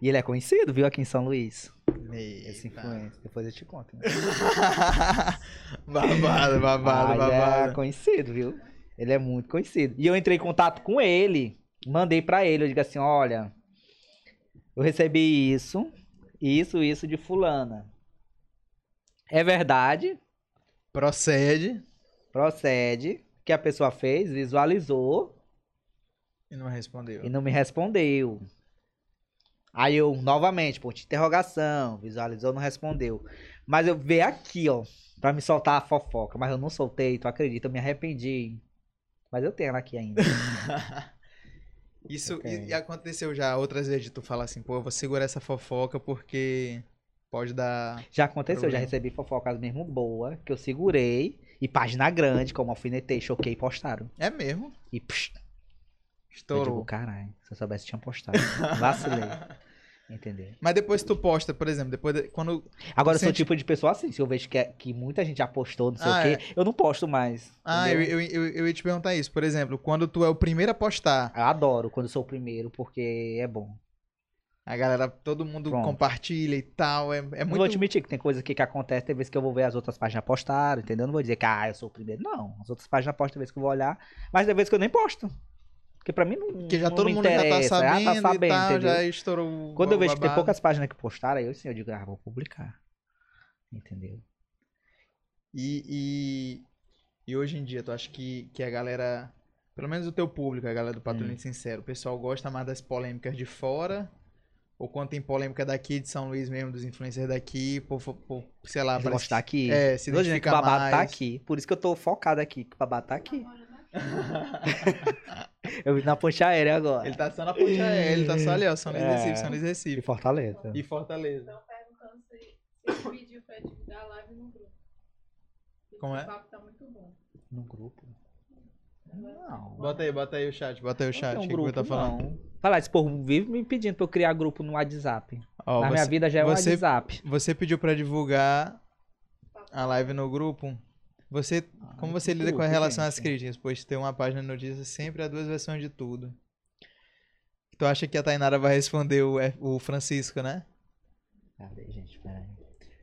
E ele é conhecido, viu, aqui em São Luís. Esse Eita. influencer. Depois eu te conto. Né? [laughs] babado, babado, Mas é babado. conhecido, viu? Ele é muito conhecido. E eu entrei em contato com ele, mandei pra ele, eu digo assim, olha, eu recebi isso, isso, isso de fulana. É verdade, Procede. procede, que a pessoa fez, visualizou E não respondeu. e não me respondeu. Aí eu, novamente, ponto de interrogação, visualizou, não respondeu. Mas eu veio aqui, ó, pra me soltar a fofoca, mas eu não soltei, tu acredita, eu me arrependi. Mas eu tenho ela aqui ainda. [laughs] Isso Ok. e, e aconteceu já outras vezes de tu falar assim, pô, eu vou segurar essa fofoca porque pode dar. Já aconteceu, já Problema. recebi fofocas mesmo boa, que eu segurei, e página grande, como alfinetei, choquei, postaram. É mesmo? E psh, eu digo, Estourou. caralho, se eu soubesse tinha postado. [laughs] Vacilei. Entendeu? Mas depois tu posta, por exemplo, depois de- quando. Agora eu sou Sente- tipo de pessoa assim, se eu vejo que, é- que muita gente já postou, não sei Ah, o quê, eu não posto mais. Ah, eu, eu, eu, eu ia te perguntar isso. Por exemplo, quando tu é o primeiro a postar, Eu adoro quando sou o primeiro, porque é bom. a galera, todo mundo Pronto. compartilha e tal. É, é Não vou muito. te mentir que tem coisa aqui que acontece, tem vezes que eu vou ver as outras páginas postaram, entendeu? Não vou dizer que, ah, eu sou o primeiro. Não, as outras páginas postam, tem vezes que eu vou olhar, mas tem vezes que eu nem posto. Porque pra mim não Porque já não todo mundo já tá interessa, sabendo, tá sabendo, tal, já estourou. o- Quando eu vejo que tem poucas páginas que postaram, aí eu sim, eu digo, ah, vou publicar. Entendeu? E, e, e hoje em dia, tu acha que, que a galera, pelo menos o teu público, a galera do Hum. Patrulhinho Sincero, o pessoal gosta mais das polêmicas de fora Ou quando tem polêmica daqui de São Luís mesmo, dos influencers daqui, por, por sei lá, Eles parece aqui. É, se Tô dizendo que identifica o babado tá mais. aqui. Por isso que eu tô focado aqui. Que o babado tá aqui. Eu vim na ponte aérea agora. Ele tá só na ponte aérea, ele tá só ali, ó, São Luís É. Recife, São Luís Recife. Fortaleza. E Fortaleza. Estão perguntando se, se ele pediu pra divulgar a live no grupo. Esse Como é? papo tá muito bom. No grupo. Não. Bota aí, bota aí o chat, bota aí o Não chat, tem o um que que grupo, tá falando. não. Falar, esse povo vive me pedindo pra eu criar grupo no WhatsApp. Ó, Na você, minha vida já é o você- WhatsApp. você pediu pra divulgar a live no grupo. Você, como você lida com a relação às críticas? Pois tem uma página de notícias sempre há duas versões de tudo. Tu acha que a Tainara vai responder o, F- o Francisco, né? Cadê, gente? Peraí.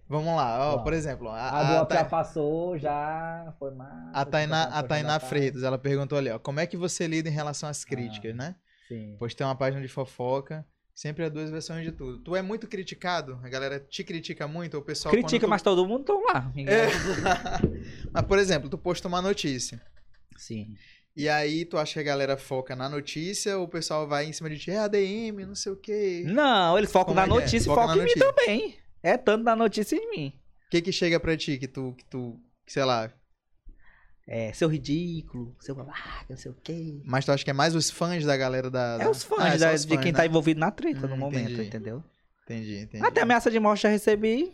Vamos lá, ó, por exemplo, a, A, a, já passou, já foi mais. a Tainá, a Tainá Freitas, ela perguntou ali, ó, como é que você lida em relação às críticas, Ah. né? Sim. Pois tem uma página de fofoca, sempre há duas versões de tudo. Tu é muito criticado? A galera te critica muito? Ou o pessoal Critica, tu- mas todo mundo tão lá. É. [laughs] mas, por exemplo, tu posta uma notícia. Sim. E aí tu acha que a galera foca na notícia ou o pessoal vai em cima de ti, é ADM, não sei o quê. Não, eles focam Como na é é? notícia e Foca focam em mim notícia. também. É tanto na notícia em mim. O que que chega pra ti que tu, que tu, que sei lá, É, seu ridículo, seu babaca, não sei o quê. mas tu acha que é mais os fãs da galera da... É os fãs, Ah, da- os de quem fãs, tá né? envolvido na treta no Hum, momento, entendi. entendeu? Entendi, entendi. Até ameaça de morte já recebi.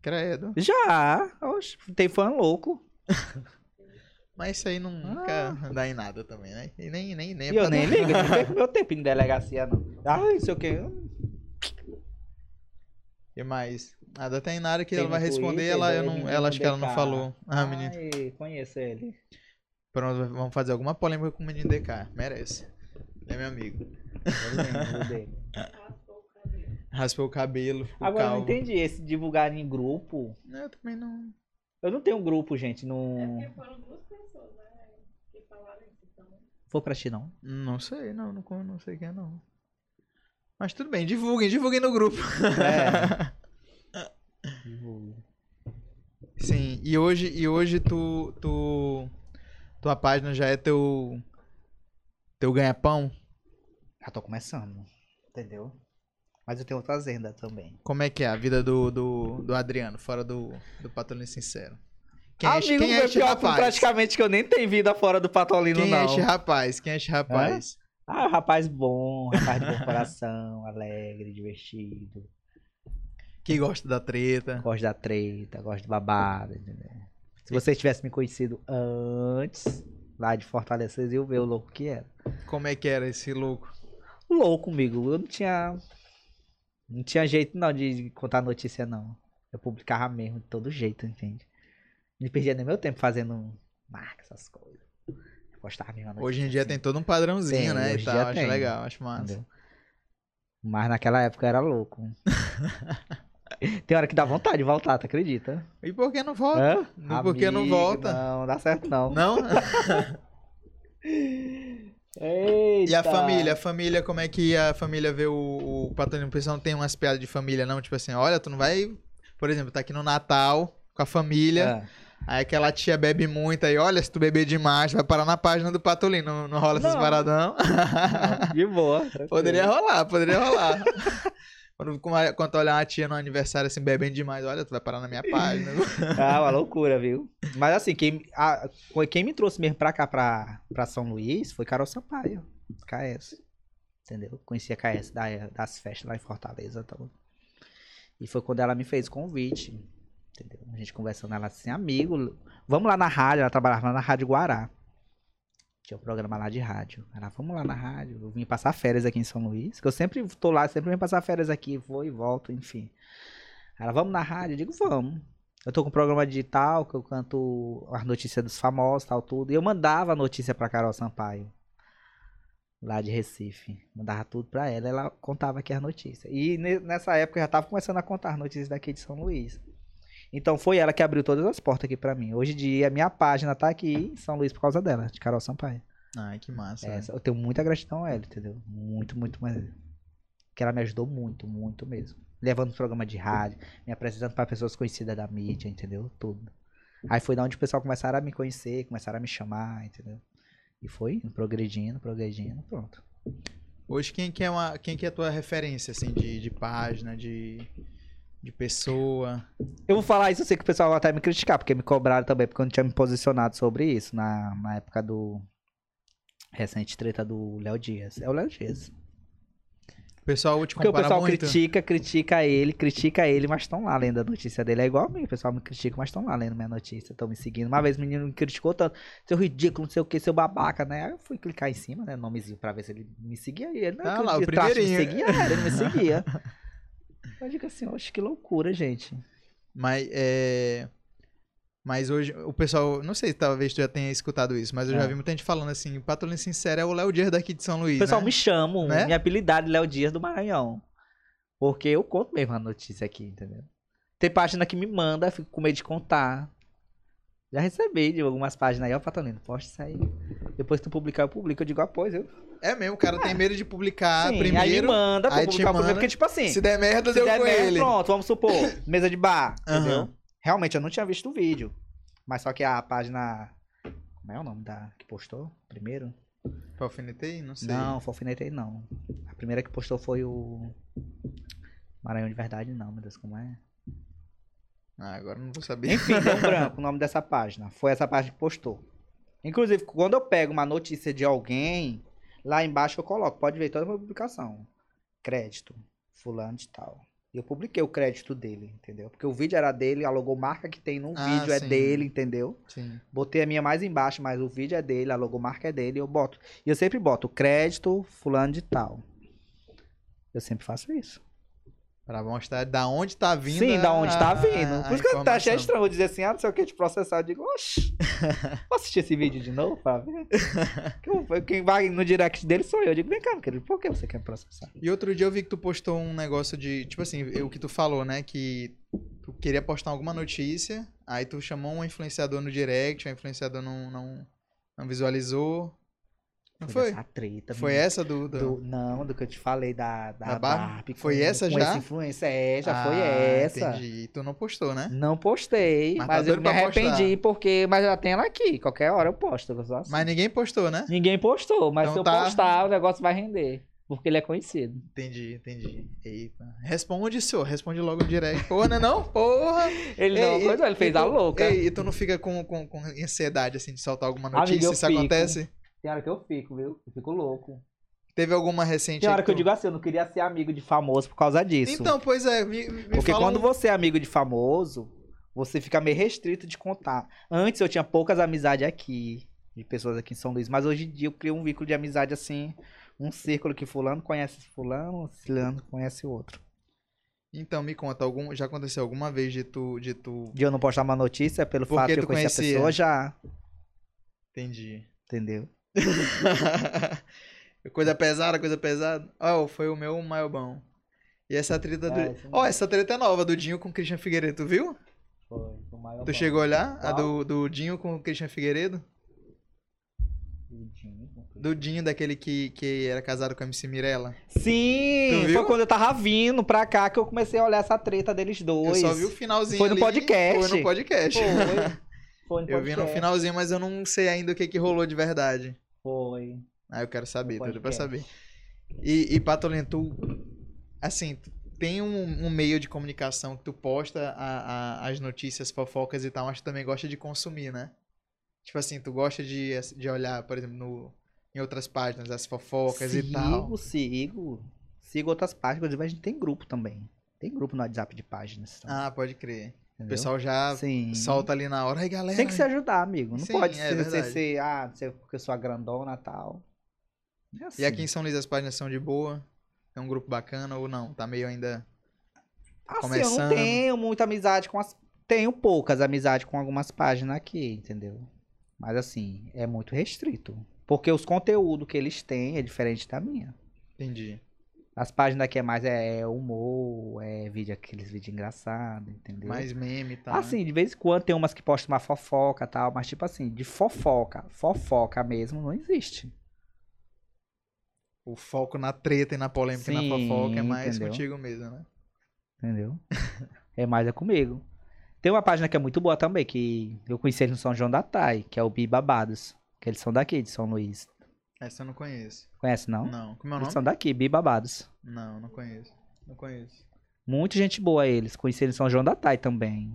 Credo. Já. Oxe, tem fã louco. [laughs] Mas isso aí nunca dá em nada também, né? E nem, nem, nem é Ah. Eu nem dar. ligo, não perco [laughs] meu tempo em delegacia, não. Não sei o quê. E mais? A da Tainara que Tem ela vai responder, Twitter, ela, eu daí não, menino ela acho que ela não falou. Ah, menino. Ai, conheço ele. Pronto, vamos fazer alguma polêmica com o menino DK. Merece. Ele é meu amigo. Eu. Raspou o cabelo. Raspou o cabelo, ficou Agora eu não calvo. entendi, esse divulgar em grupo. Eu também não. Eu não tenho grupo, gente, É no. porque foram duas pessoas, né? Que falaram isso. Então, Vou pra ti, não. Não sei, não, não, não sei quem é, não. Mas tudo bem, divulguem, divulguem no grupo. É. [laughs] Sim, e hoje, e hoje tu, tu. Tua página já é teu. Teu ganha-pão? Já tô começando. Entendeu? Mas eu tenho outra agenda também. Como é que é a vida do, do, do Adriano, fora do, do Patolino Sincero? Quem é, Amigo, quem é meu, este pior rapaz? praticamente que eu nem tenho vida fora do Patolino, Quem não. é este rapaz? Quem é rapaz? Ah, rapaz bom, rapaz de bom coração, [laughs] alegre, divertido. Que gosta da treta. Gosto da treta, gosto de babado, entendeu? Se vocês tivessem me conhecido antes, lá de Fortaleza, vocês iam ver o louco que era. Como é que era esse louco? Louco comigo, eu não tinha. Não tinha jeito não de contar notícia, não. Eu publicava mesmo de todo jeito, entende? Não perdia nem meu tempo fazendo marca, essas coisas. Eu gostava mesmo notícia. Hoje em dia assim, tem todo um padrãozinho, Tem, né? E tal, acho tem. legal, acho massa. Entendeu? Mas naquela época eu era louco. [laughs] Tem hora que dá vontade de voltar, tu acredita? E por que não volta? Hã? Não, por que não volta? Não, dá certo não. Não? Eita. [laughs] E a família? A família, como é que a família vê o, o Patolino? O pessoal não tem umas piadas de família, não? Tipo assim, olha, tu não vai. Por exemplo, tá aqui no Natal com a família. Ah. Aí aquela tia bebe muito, aí olha, se tu beber demais, vai parar na página do Patolino. Não, não rola essas Não. paradão? Não, de boa. [laughs] Poderia rolar, poderia rolar. [laughs] Quando, quando olhar uma tia no aniversário assim, bebendo demais, olha, tu vai parar na minha página. [laughs] Ah, uma loucura, viu? Mas assim, quem, a- quem me trouxe mesmo pra cá, pra, pra São Luís, foi Carol Sampaio. KS. Entendeu? Conheci a KS da, das festas lá em Fortaleza. Então. E foi quando ela me fez o convite. Entendeu? A gente conversando, ela assim, amigo, vamos lá na rádio. Ela trabalhava lá na Rádio Guará. Tinha um programa lá de rádio. Ela, vamos lá na rádio. Eu vim passar férias aqui em São Luís. Que eu sempre tô lá, sempre vim passar férias aqui. Vou e volto, enfim. Ela, vamos na rádio? Eu digo, vamos. Eu tô com um programa digital que eu canto as notícias dos famosos, tal, tudo. E eu mandava a notícia pra Carol Sampaio. Lá de Recife. Mandava tudo pra ela, ela contava aqui as notícias. E ne- nessa época eu já tava começando a contar as notícias daqui de São Luís. Então foi ela que abriu todas as portas aqui pra mim. Hoje em dia a minha página tá aqui em São Luís por causa dela, de Carol Sampaio. Ai, que massa. É, eu tenho muita gratidão a ela, entendeu? Muito, muito mais. Que ela me ajudou muito, muito mesmo. Levando programa de rádio, me apresentando para pessoas conhecidas da mídia, entendeu? Tudo. Aí foi da onde o pessoal começaram a me conhecer, começaram a me chamar, entendeu? E foi indo, progredindo, progredindo, pronto. Hoje, quem que é, uma, quem que é a tua referência, assim, de, de página, de, de pessoa? Eu vou falar isso, eu sei que o pessoal vai até me criticar, porque me cobraram também, porque eu não tinha me posicionado sobre isso na, na época do. Recente treta do Léo Dias. É o Léo Dias. O pessoal te Porque o pessoal muito. critica, critica ele, critica ele, mas estão lá lendo a notícia dele. É igual a mim, o pessoal me critica, mas estão lá lendo minha notícia, estão me seguindo. Uma vez o menino me criticou tanto, seu ridículo, não sei o que, seu babaca, né? Aí eu fui clicar em cima, né, nomezinho, pra ver se ele me seguia. E ele não, Ah lá, o traço me primeirinho. seguia, ele me seguia. [laughs] Eu digo assim, oxe, que loucura, gente. Mas, é... Mas hoje, o pessoal, não sei, talvez tu já tenha escutado isso, mas eu já É. vi muita gente falando assim, Patrulha Sincera é o Léo Dias daqui de São Luís, O pessoal né? me chama, Né? minha habilidade Léo Dias do Maranhão. Porque eu conto mesmo a notícia aqui, entendeu? Tem página que me manda, fico com medo de contar. Já recebi de algumas páginas aí, ó, Patonino, posta isso aí. Depois que tu publicar, eu publico. Eu digo, ah, pois eu. É mesmo, o cara tem medo de publicar Sim, aí me primeiro, manda pra aí publicar manda. porque, tipo assim, se der merda, se deu der com merda, ele. pronto, vamos supor, [laughs] mesa de bar, Aham. entendeu? Realmente, eu não tinha visto o vídeo. Mas só que a página. Como é o nome da que postou primeiro? Pra alfinetei? Não sei. Não, foi alfinetei não. A primeira que postou foi o. Maranhão de Verdade, não, meu Deus, como é? Ah, agora não vou saber. Enfim, deu um branco o [laughs] nome dessa página. Foi essa página que postou. Inclusive, quando eu pego uma notícia de alguém, lá embaixo eu coloco, pode ver toda a minha publicação. Crédito, fulano de tal. E eu publiquei o crédito dele, entendeu? Porque o vídeo era dele, a logomarca que tem no Ah, vídeo é sim. dele, entendeu? Sim. Botei a minha mais embaixo, mas o vídeo é dele, a logomarca é dele, eu boto. E eu sempre boto crédito, fulano de tal. Eu sempre faço isso. Pra mostrar da onde tá vindo. Sim, da onde tá a- vindo. a Por isso que eu tá achei informação. estranho. Dizer assim, ah, não sei o que, te processar. Eu digo, oxi, [laughs] vou assistir esse vídeo de novo pra ver. Quem- vai no direct dele sou eu. Eu digo, vem cá, meu querido, por que você quer processar? E outro dia eu vi que tu postou um negócio de, tipo assim, o que tu falou, né? Que tu queria postar alguma notícia, aí tu chamou um influenciador no direct, o influenciador não, não, não visualizou. Não foi? Essa treta. Foi essa do. do... Do- não, do que eu te falei da, da, Da Barbie? Barbie. Foi com- essa com já? essa influência, é, já foi Ah, essa. Entendi. Tu não postou, né? Não postei, Mas tá mas, eu doido me pra postar. arrependi porque. Mas já tem ela aqui. Qualquer hora eu posto. eu assim. Mas ninguém postou, né? Ninguém postou, mas Então se eu tá. postar, o negócio vai render. Porque ele é conhecido. Entendi, entendi. Eita. Responde, senhor. Responde logo no direct. Porra, não é não? Porra! [laughs] Ele Ei, não, coisa, ele fez tu- a louca. Ei, e tu não fica com, com, com ansiedade, assim, de soltar alguma notícia? eu Isso fico. acontece? Tem hora que eu fico, viu? Eu fico louco. Teve alguma recente Tem hora que eu tu- digo assim, eu não queria ser amigo de famoso por causa disso. Então, pois é, me, me Porque fala quando você é amigo de famoso, você fica meio restrito de contar. Antes eu tinha poucas amizades aqui, de pessoas aqui em São Luís, mas hoje em dia eu crio um vínculo de amizade assim, um círculo que fulano conhece fulano, fulano conhece outro. Então, me conta, algum, já aconteceu alguma vez de tu... De tu... De eu não postar uma notícia pelo Porque fato de eu conhecer a pessoa já, Entendi. entendeu? [laughs] coisa pesada, coisa pesada. Ó, foi o meu maior bom. E essa treta do... É, isso Ó, mesmo. essa treta é nova, do Dinho com o Christian Figueiredo, tu viu? Foi, o Tu chegou a olhar? A Qual? do, do Dinho com o Christian Figueiredo? Do Dinho, daquele que, que era casado com a MC Mirella. Sim, foi quando eu tava vindo pra cá que eu comecei a olhar essa treta deles Eu dois. só vi o finalzinho Foi no ali, podcast. Foi no podcast. Foi. Foi no Eu vi no finalzinho, mas eu não sei ainda o que, que rolou de verdade. Foi. Ah, eu quero saber, tudo pra saber. E, e Patolino, tu. Assim, tu tem um, um meio de comunicação que tu posta a- a- as notícias, fofocas e tal, mas tu também gosta de consumir, né? Tipo assim, tu gosta de, de olhar, por exemplo, no, em outras páginas, as fofocas e tal. Sigo, sigo. Sigo outras páginas, inclusive a gente tem grupo também. Tem grupo no WhatsApp de páginas. também, Ah, pode crer. O pessoal já Sim. solta ali na hora. Aí, galera. Tem que se ajudar, amigo. Não Sim, pode é ser, ser, ser, ah, não sei porque eu sou a grandona e tal. É assim. E aqui em São Luís as páginas são de boa? É um grupo bacana ou não? Tá meio ainda. Assim, eu começando. não tenho muita amizade com as. Tenho poucas amizades com algumas páginas aqui, entendeu? Mas assim, é muito restrito. Porque os conteúdos que eles têm é diferente da minha. Entendi. As páginas aqui é mais é humor, é vídeo, aqueles vídeos engraçados, entendeu? Mais meme e tal. né? Assim, de vez em quando tem umas que postam uma fofoca e tal, mas tipo assim, de fofoca, fofoca mesmo, não existe. O foco na treta e na polêmica e na Sim, fofoca é mais entendeu? contigo mesmo, né? Entendeu? é mais é comigo. Tem uma página que é muito boa também, que eu conheci eles no São João da Tai, que é o Bi Babados. Que eles são daqui, de São Luís. Essa eu não conheço. Conhece, não? Não. Como é o Eles nome? são daqui, Bibabados. Não, não conheço. Não conheço. Muita gente boa eles. Conheci eles em São João da Tai também.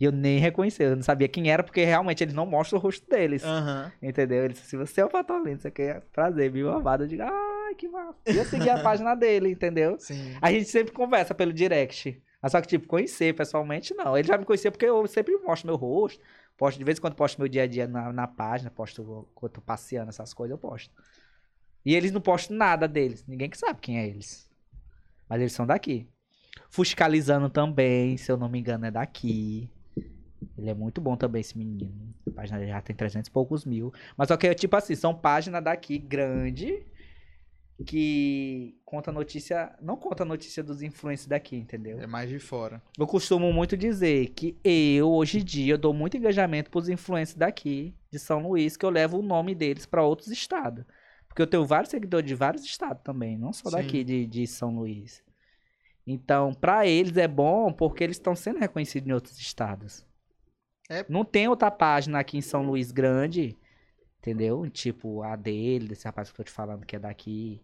E eu nem reconheci, eu não sabia quem era, porque realmente eles não mostram o rosto deles. Aham. Entendeu? Ele disse assim, você é o Patolino, você quer prazer, Bibabado. Eu digo, ai, que massa. E eu segui a [laughs] página dele, entendeu? Sim. A gente sempre conversa pelo direct. Mas só que, tipo, conhecer pessoalmente, não. Ele já me conhecia porque eu sempre mostro meu rosto. Posto, de vez em quando posto meu dia a dia na, na página, posto quando tô passeando, essas coisas, eu posto. E eles não postam nada deles. Ninguém que sabe quem é eles. Mas eles são daqui. Fuscalizando também, se eu não me engano, é daqui. Ele é muito bom também, esse menino. A página já tem 300 e poucos mil. Mas só que, tipo assim, são páginas daqui grande que conta notícia. Não conta notícia dos influencers daqui, entendeu? É mais de fora. Eu costumo muito dizer que eu, hoje em dia, dou muito engajamento pros influencers daqui, de São Luís, que eu levo o nome deles pra outros estados. Porque eu tenho vários seguidores de vários estados também, não só Sim. daqui de, de São Luís. Então, pra eles é bom porque eles estão sendo reconhecidos em outros estados. É. Não tem outra página aqui em São Luís grande, entendeu? Tipo a dele, desse rapaz que eu tô te falando que é daqui,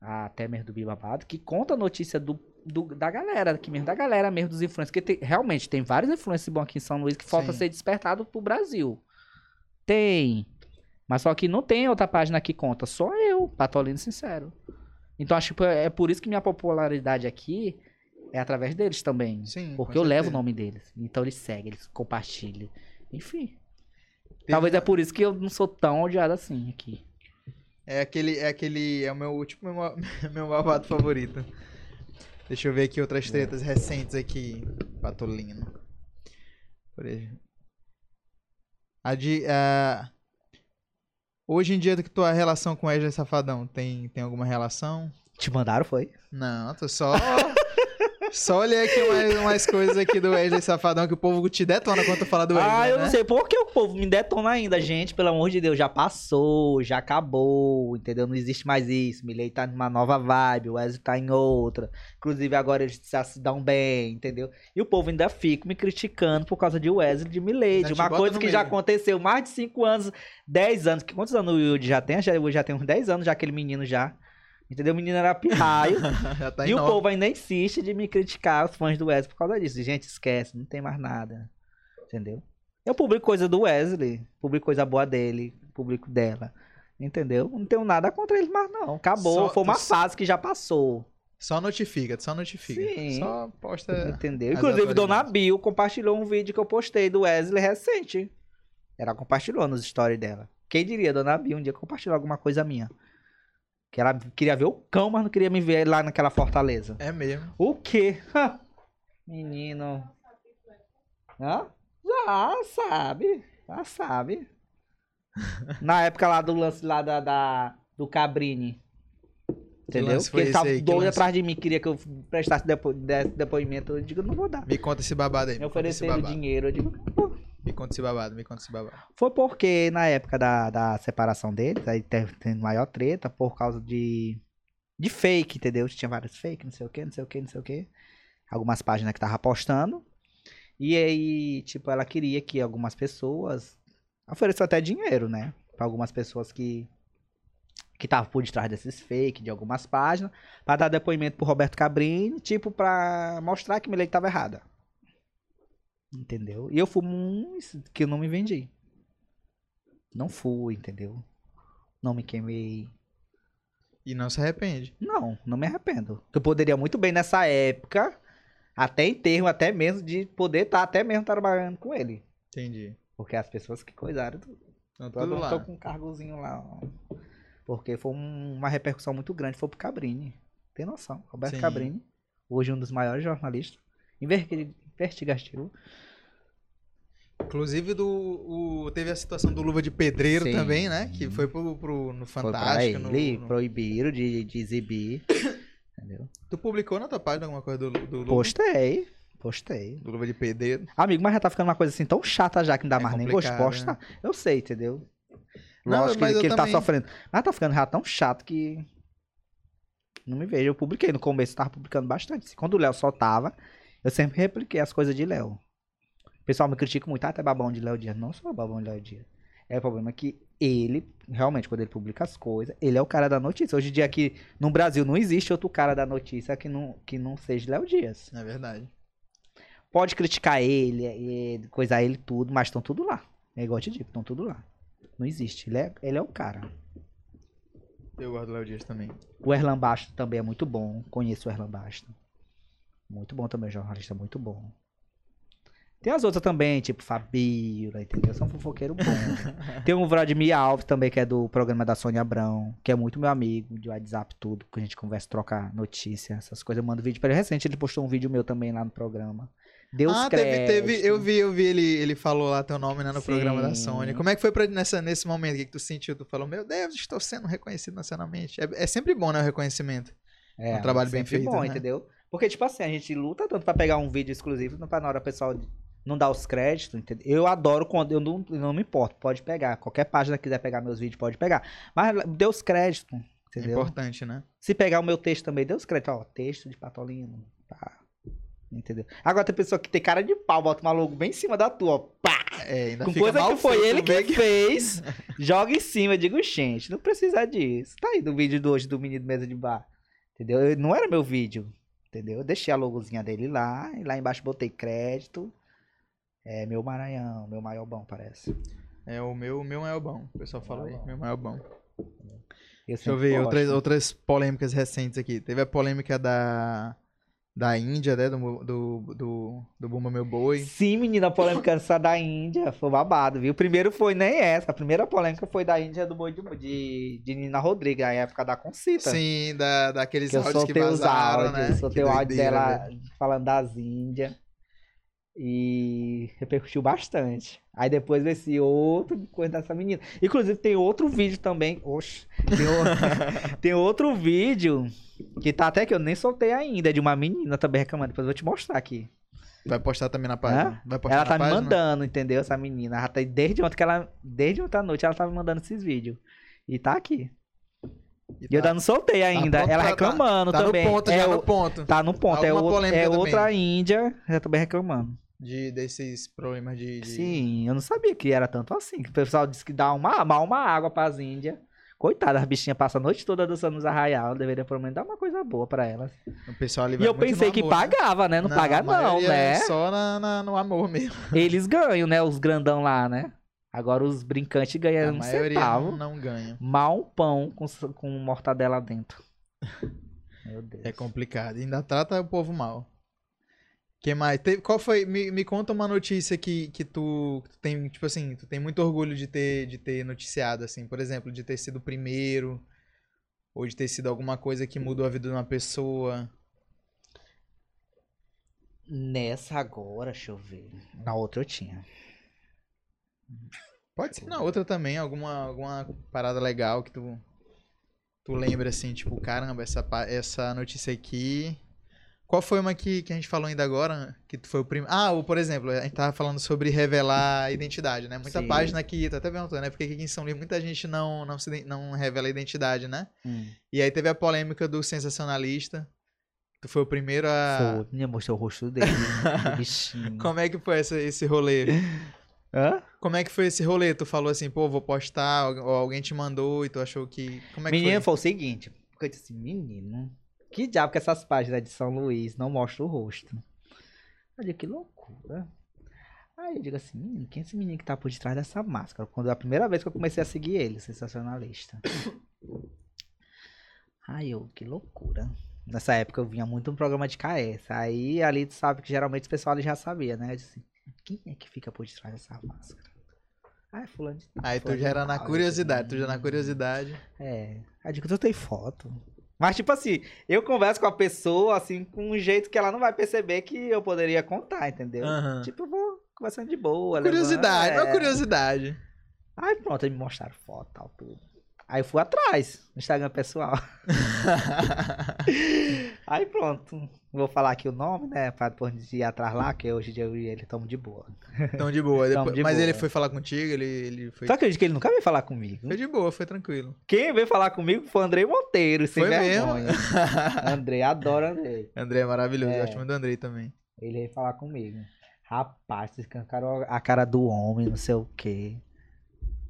a até mesmo do Bibabado, que conta a notícia do, do- da galera aqui mesmo, da galera mesmo dos influencers. Porque tem- realmente tem vários influencers bons aqui em São Luís que falta Sim. ser despertado pro Brasil. Tem. Mas só que não tem outra página que conta, só eu, Patolino Sincero. Então acho que é por isso que minha popularidade aqui é através deles também. Sim. Porque eu levo o nome deles. Então eles seguem, eles compartilham. Enfim. Talvez é por isso que eu não sou tão odiado assim aqui. É aquele, é aquele, é o meu último, meu, [laughs] meu babado favorito. Deixa eu ver aqui outras tretas recentes aqui, Patolino. Por exemplo. A de, ah, hoje em dia, que tua relação com o Wesley Safadão, tem, tem alguma relação? Te mandaram, foi? Não, tô só... [laughs] só olhei aqui umas, umas coisas aqui do Wesley Safadão que o povo te detona quando tu fala do Wesley, ah, eu né? não sei por que o povo me detona ainda, gente. Pelo amor de Deus, já passou, já acabou, entendeu? Não existe mais isso. Milley tá numa nova vibe, o Wesley tá em outra. Inclusive, agora eles já se dão bem, entendeu? E o povo ainda fica me criticando por causa de Wesley de Ainda de uma coisa que já meio. aconteceu mais de 5 anos, 10 anos. Quantos anos o Yudi já tem? Já, já tem uns 10 anos já aquele menino já. Entendeu? O menino era pirraio. [laughs] Tá e o povo ainda insiste de me criticar, os fãs do Wesley, por causa disso. Gente, esquece, não tem mais nada. Entendeu? Eu publico coisa do Wesley, publico coisa boa dele, publico dela. Entendeu? Não tenho nada contra eles mais, não. Acabou. Só- Foi uma tu- fase que já passou. Só notifica, só notifica. Sim. Só posta... Entendeu? Inclusive, Dona. Bill compartilhou um vídeo que eu postei do Wesley recente. Ela compartilhou nos stories dela. Quem diria, Dona Bill, um dia compartilhou alguma coisa minha. Que ela queria ver o cão, mas não queria me ver lá naquela fortaleza. É mesmo. O quê? Menino. Hã? Já sabe. Já sabe. Na época lá do lance lá da, da- do Cabrini. Entendeu? Porque ele tava aí? Doido lance? atrás de mim, queria que eu prestasse depo desse depoimento. Eu digo, não vou dar. Me conta esse babado aí. Me ofereceram babado. dinheiro. Eu digo, pô. Me conta esse babado, me conta esse babado. Foi porque na época da, da separação deles, aí teve, maior treta por causa de. De fake, entendeu? Tinha vários fake, não sei o que, não sei o que, não sei o que. Algumas páginas que tava postando. E aí, tipo, ela queria que algumas pessoas. Ofereceu até dinheiro, né? Pra algumas pessoas que. Que estavam por detrás desses fake, de algumas páginas. Pra dar depoimento pro Roberto Cabrini, tipo, pra mostrar que Milei tava errada. Entendeu? E eu fui um que eu não me vendi. Não fui, entendeu? Não me queimei. E não se arrepende. Não, não me arrependo. Eu poderia muito bem nessa época, até em termo, até mesmo de poder estar até mesmo trabalhando com ele. Entendi. Porque as pessoas que coisaram, todo tudo mundo lá. tô com um cargozinho lá. Porque foi um- uma repercussão muito grande, foi pro Cabrini. Tem noção. Roberto Sim. Cabrini, hoje um dos maiores jornalistas. Inver- Investigativo. Inclusive, do, o, teve a situação do Luva de Pedreiro Sim. também, né? Que foi pro, pro, no Foi Fantástico. no- ele, no- proibiram de, de exibir. [coughs] Entendeu? Tu publicou na tua página alguma coisa do, do, Luva, Postei. Postei. do Luva de Pedreiro? Amigo, mas já tá ficando uma coisa assim tão chata já que não dá É mais nem gosto complicado, postar. Eu sei, entendeu? Não, Lógico que, ele- que ele tá também- sofrendo. Mas tá ficando já tão chato que. Não me vejo. Eu publiquei no começo, tava publicando bastante. Quando o Léo soltava, eu sempre repliquei as coisas de Léo. O pessoal me critica muito, ah, é babão de Léo Dias. Não sou babão de Léo Dias. É o problema que ele, realmente, quando ele publica as coisas, ele é o cara da notícia. Hoje em dia aqui no Brasil não existe outro cara da notícia que não, que não seja Léo Dias. É verdade. Pode criticar ele, ele, coisar ele tudo, mas estão tudo lá. É igual eu te digo, estão tudo lá. Não existe. Ele é, ele é o cara. Eu gosto do Léo Dias também. O Erlan Basto também é muito bom. Conheço o Erlan Basto. Muito bom também, jornalista muito bom. Tem as outras também, tipo Fabiola, entendeu? São fofoqueiro bom. [laughs] Tem o Vladimir Alves também, que é do programa da Sônia Abrão, que é muito meu amigo, de WhatsApp, tudo, que a gente conversa, troca notícia, essas coisas. Eu mando vídeo pra ele. Recente ele postou um vídeo meu também lá no programa. Deus ah, teve, teve, eu vi, eu vi ele, ele falou lá teu nome né, no programa da Sim. Sony. Como é que foi pra, nessa, nesse momento? O que, tu sentiu? Tu falou, meu Deus, estou sendo reconhecido nacionalmente. É, é sempre bom, né, o reconhecimento. É, um trabalho bem feito, bom, né? entendeu? Porque, tipo assim, a gente luta tanto pra pegar um vídeo exclusivo, não pra na hora o pessoal não dar os créditos, entendeu? Eu adoro quando eu não, não me importo, pode pegar. Qualquer página que quiser pegar meus vídeos, pode pegar. Mas dê os créditos, É entendeu? importante, né? Se pegar o meu texto também, dê os créditos. Ó, texto de Patolino, pá. Entendeu? Agora tem pessoa que tem cara de pau, bota uma logo bem em cima da tua, ó, pá. É, ainda Com coisa que foi ele que bem fez, [laughs] joga em cima. Eu digo, gente, não precisa disso. Tá aí no vídeo do hoje do menino mesa de bar. Entendeu? Eu- não era meu vídeo. Entendeu? Eu deixei a logozinha dele lá. E lá embaixo botei crédito. É meu Maranhão, meu Maiobão, parece. É, o meu, o meu o bom. O pessoal fala aí, meu maior bom. Deixa Eu eu sempre ver outras, outras polêmicas recentes aqui. Teve a polêmica da, da Índia, né? Do, do, do, do Bumba Meu Boi. Sim, menina, a polêmica essa da Índia foi babado, viu? O primeiro foi nem essa. A primeira polêmica foi da Índia do boi de, de, de Nina Rodrigues, na época da Concita. Sim, da, daqueles que eu áudios que soltei vazaram, áudios, né? soltei Que o áudio dela velho. falando das Índias. E repercutiu bastante. Aí depois esse outro coisa dessa menina. Inclusive tem outro vídeo também. Oxe. Tem, o- [laughs] tem outro vídeo que tá até que eu nem soltei ainda. É de uma menina também reclamando. Depois eu vou te mostrar aqui. Vai postar também na página. Vai postar Ela tá me página? mandando, entendeu? Essa menina. Ela tá, desde ontem que ela. Desde ontem à noite ela tá me mandando esses vídeos. E tá aqui. E E eu tá- ainda não soltei ainda. pronto ela pra- reclamando tá também. no ponto, é já o- no ponto. Tá no ponto. É, Alguma outro- polêmica é também. outra Índia. Já também reclamando. De, desses problemas de... de- Sim, eu não sabia que era tanto assim. Que o pessoal disse que dá uma, mal uma água pras Índias. Coitada, as bichinhas passam a noite toda dançando nos arraial. Deveria pelo menos dar uma coisa boa pra elas. O pessoal ali E eu pensei que amor, né? pagava, né? Não, paga a não, né? É só na, na- no amor mesmo. Eles ganham, né? Os grandão lá, né? Agora os brincantes ganham a um centavo. não, não ganha. Mal um pão com, com mortadela dentro. [laughs] Meu Deus. É complicado. Ainda trata o povo mal. Que mais? Teve- qual foi? Me, me conta uma notícia que, que tu, tu tem, tipo assim, tu tem muito orgulho de ter, de ter noticiado, assim, por exemplo, de ter sido o primeiro, ou de ter sido alguma coisa que mudou a vida de uma pessoa. Nessa agora, deixa eu ver. Na outra eu tinha. Pode ser na outra também, alguma, alguma parada legal que tu, tu lembra, assim, tipo, caramba, essa, essa notícia aqui. Qual foi uma que, que a gente falou ainda agora? Que tu foi o primeiro. Ah, o, por exemplo, a gente tava falando sobre revelar a identidade, né? Muita Sim. página aqui, tô até perguntando, né? Porque aqui em São Luís muita gente não, não, se, não revela a identidade, né? E aí teve a polêmica do sensacionalista. Tu foi o primeiro a. Foi, mostrou o rosto dele. bichinho. [laughs] Como é que foi essa, esse rolê? Hã? Como é que foi esse rolê? Tu falou assim, pô, vou postar, ou alguém te mandou e tu achou que. Como é que Menino, foi? foi o seguinte. Porque eu disse assim, menino, que diabo que essas páginas de São Luís não mostram o rosto? Digo, que loucura. Aí eu digo assim, menino, quem é esse menino que tá por detrás dessa máscara? Quando é a primeira vez que eu comecei a seguir ele, sensacionalista. Aí eu, que loucura. Nessa época eu vinha muito no programa de KS. Aí ali tu sabe que geralmente o pessoal ali já sabia, né? Eu disse, quem é que fica por detrás dessa máscara? Ah, fulano de Aí tu já era na curiosidade, tu já na curiosidade. É. Aí eu digo, tu tem foto. Mas, tipo assim, eu converso com a pessoa, assim, com um jeito que ela não vai perceber que eu poderia contar, entendeu? Aham. Tipo, eu vou conversando de boa. Curiosidade, levando- uma é. curiosidade. Aí pronto, aí me mostraram foto tal, tudo. Aí eu fui atrás, no Instagram pessoal. [laughs] Aí pronto. Vou falar aqui o nome, né? Pra depois ir atrás lá, que hoje em dia eu e ele estamos de boa. Então de boa. [laughs] Tamo Depois- de Mas boa. ele foi falar contigo, ele, ele foi. Tu acredita que ele nunca veio falar comigo? Foi de boa, foi tranquilo. Quem veio falar comigo foi o Andrei Monteiro, sem Foi mesmo? vergonha. [laughs] Andrei, adoro Andrei. André é maravilhoso, É. eu gosto muito do Andrei também. Ele veio falar comigo. Rapaz, vocês escancaram a cara do homem, não sei o quê.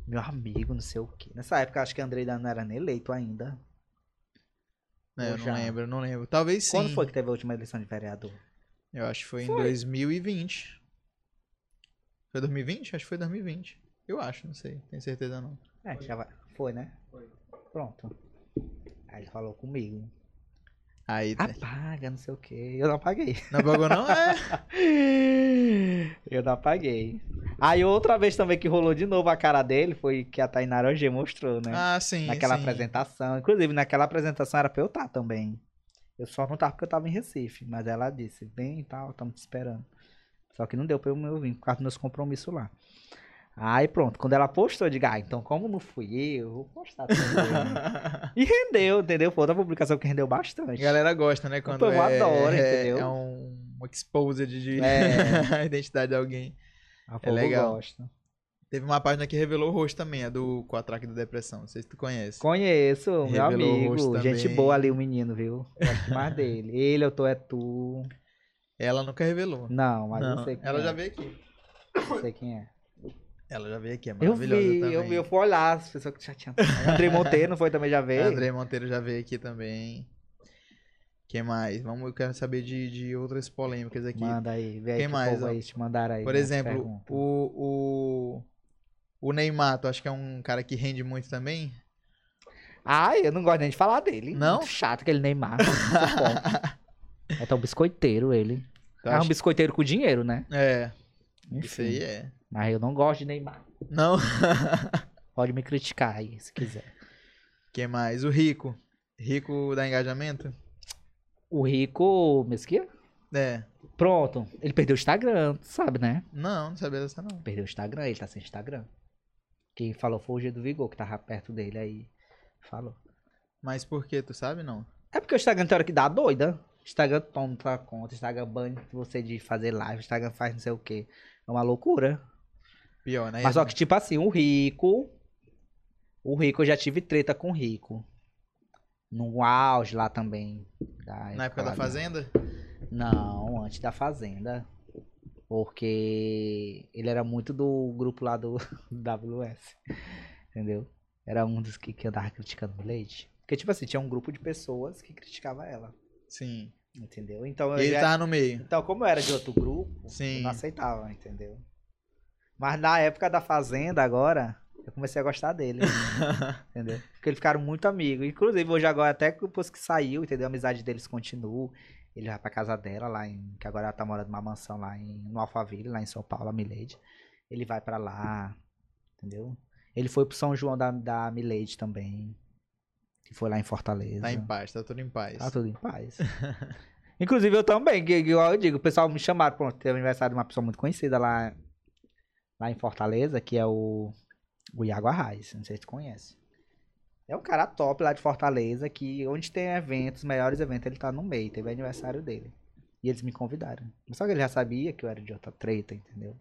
Meu amigo, não sei o quê. Nessa época, acho que Andrei ainda não era nem eleito ainda. É, eu não já? lembro, não lembro. Talvez sim. Quando foi que teve a última eleição de vereador? Eu acho que foi, em Foi. 2020. Foi 2020? Acho que foi 2020. Eu acho, não sei. Tenho certeza não. É, já vai. Foi, né? Foi. Pronto. Aí ele falou comigo. Aí. Apaga, não sei o quê. Eu não apaguei. Não pagou não? [laughs] É. Eu não apaguei. Aí outra vez também que rolou de novo a cara dele foi que a Tainara OG mostrou, né? Ah, sim. naquela sim. apresentação. Inclusive, naquela apresentação era pra eu estar também. Eu só não tava porque eu tava em Recife. Mas ela disse, vem e tal, estamos te esperando. Só que não deu pra eu eu vir, por causa dos meus compromissos lá. Aí pronto, quando ela postou, eu digo, ah, então como não fui eu, eu vou postar também. [laughs] e rendeu, entendeu? Foi outra publicação que rendeu bastante. A galera gosta, né? Quando O povo é, adora, é, entendeu? É um exposed de É. [laughs] identidade de alguém. A povo legal. gosta. Teve uma página que revelou o rosto também, a do Quatraque da Depressão. Não sei se tu conhece. Conheço, meu Revelou rosto amigo. Gente também. boa ali, o menino, viu? Gosto mais dele. [laughs] Ele, eu tô, é tu. Ela nunca revelou. Não, mas eu Não, sei quem ela é. já veio aqui. Eu sei quem é. Ela já veio aqui, é Eu maravilhosa vi, também. eu vi, eu fui olhar as pessoas que já tinham. Andrei Monteiro, não foi também já veio? André Monteiro já veio aqui também. Quem mais? Vamos, eu quero saber de, de outras polêmicas aqui. Manda aí, aí Quem que mais, aí te mandaram aí. Por nas exemplo, o, o, o Neymar, tu acha que é um cara que rende muito também? Ai, eu não gosto nem de falar dele. Não? Muito chato aquele Neymar. suporto. [laughs] é tão biscoiteiro ele. É um biscoiteiro com dinheiro, né? É, Enfim. isso aí é. Mas eu não gosto de Neymar. Não? [laughs] Pode me criticar aí, se quiser. Quem mais? O Rico. Rico dá engajamento? O Rico Mesquia? É. Pronto. Ele perdeu o Instagram, tu sabe, né? Não, não sabia dessa não. Perdeu o Instagram, ele tá sem Instagram. Quem falou foi o G do Vigor, que tava perto dele aí. Falou. Mas por que, tu sabe não? É porque o Instagram tem hora que dá doida. Instagram toma tua conta, Instagram banha você de fazer live, Instagram faz não sei o que. É uma loucura. Pior, né? Mas só que, tipo assim, o Rico. O Rico, eu já tive treta com o Rico. No auge lá também. Na época da lá Fazenda? Não, antes da Fazenda. Porque ele era muito do grupo lá do [laughs] WS. Entendeu? Era um dos que, que andava criticando o Leite. Porque, tipo assim, tinha um grupo de pessoas que criticava ela. Sim. Entendeu? Então, eu ele já- tava no meio. então, como eu era de outro grupo, eu Sim. não aceitava, entendeu? Mas na época da Fazenda, agora, eu comecei a gostar dele. [laughs] entendeu? Porque eles ficaram muito amigos. Inclusive, hoje agora, até depois que saiu, entendeu? A amizade deles continua. Ele vai pra casa dela, lá em. Que agora ela tá morando numa mansão lá em, no Alphaville, lá em São Paulo, a Milady. Ele vai pra lá, entendeu? Ele foi pro São João da, da Milady também. Que foi lá em Fortaleza. Tá em paz, tá tudo em paz. Tá tudo em paz. [laughs] Inclusive eu também, que, que igual eu digo, o pessoal me chamaram, pronto, teve aniversário de uma pessoa muito conhecida lá, lá em Fortaleza, que é o, o Iago Arraes, não sei se tu conhece. É um cara top lá de Fortaleza, que onde tem eventos, maiores eventos, ele tá no meio, teve aniversário dele. E eles me convidaram. Só que ele já sabia que eu era de outra treta, entendeu?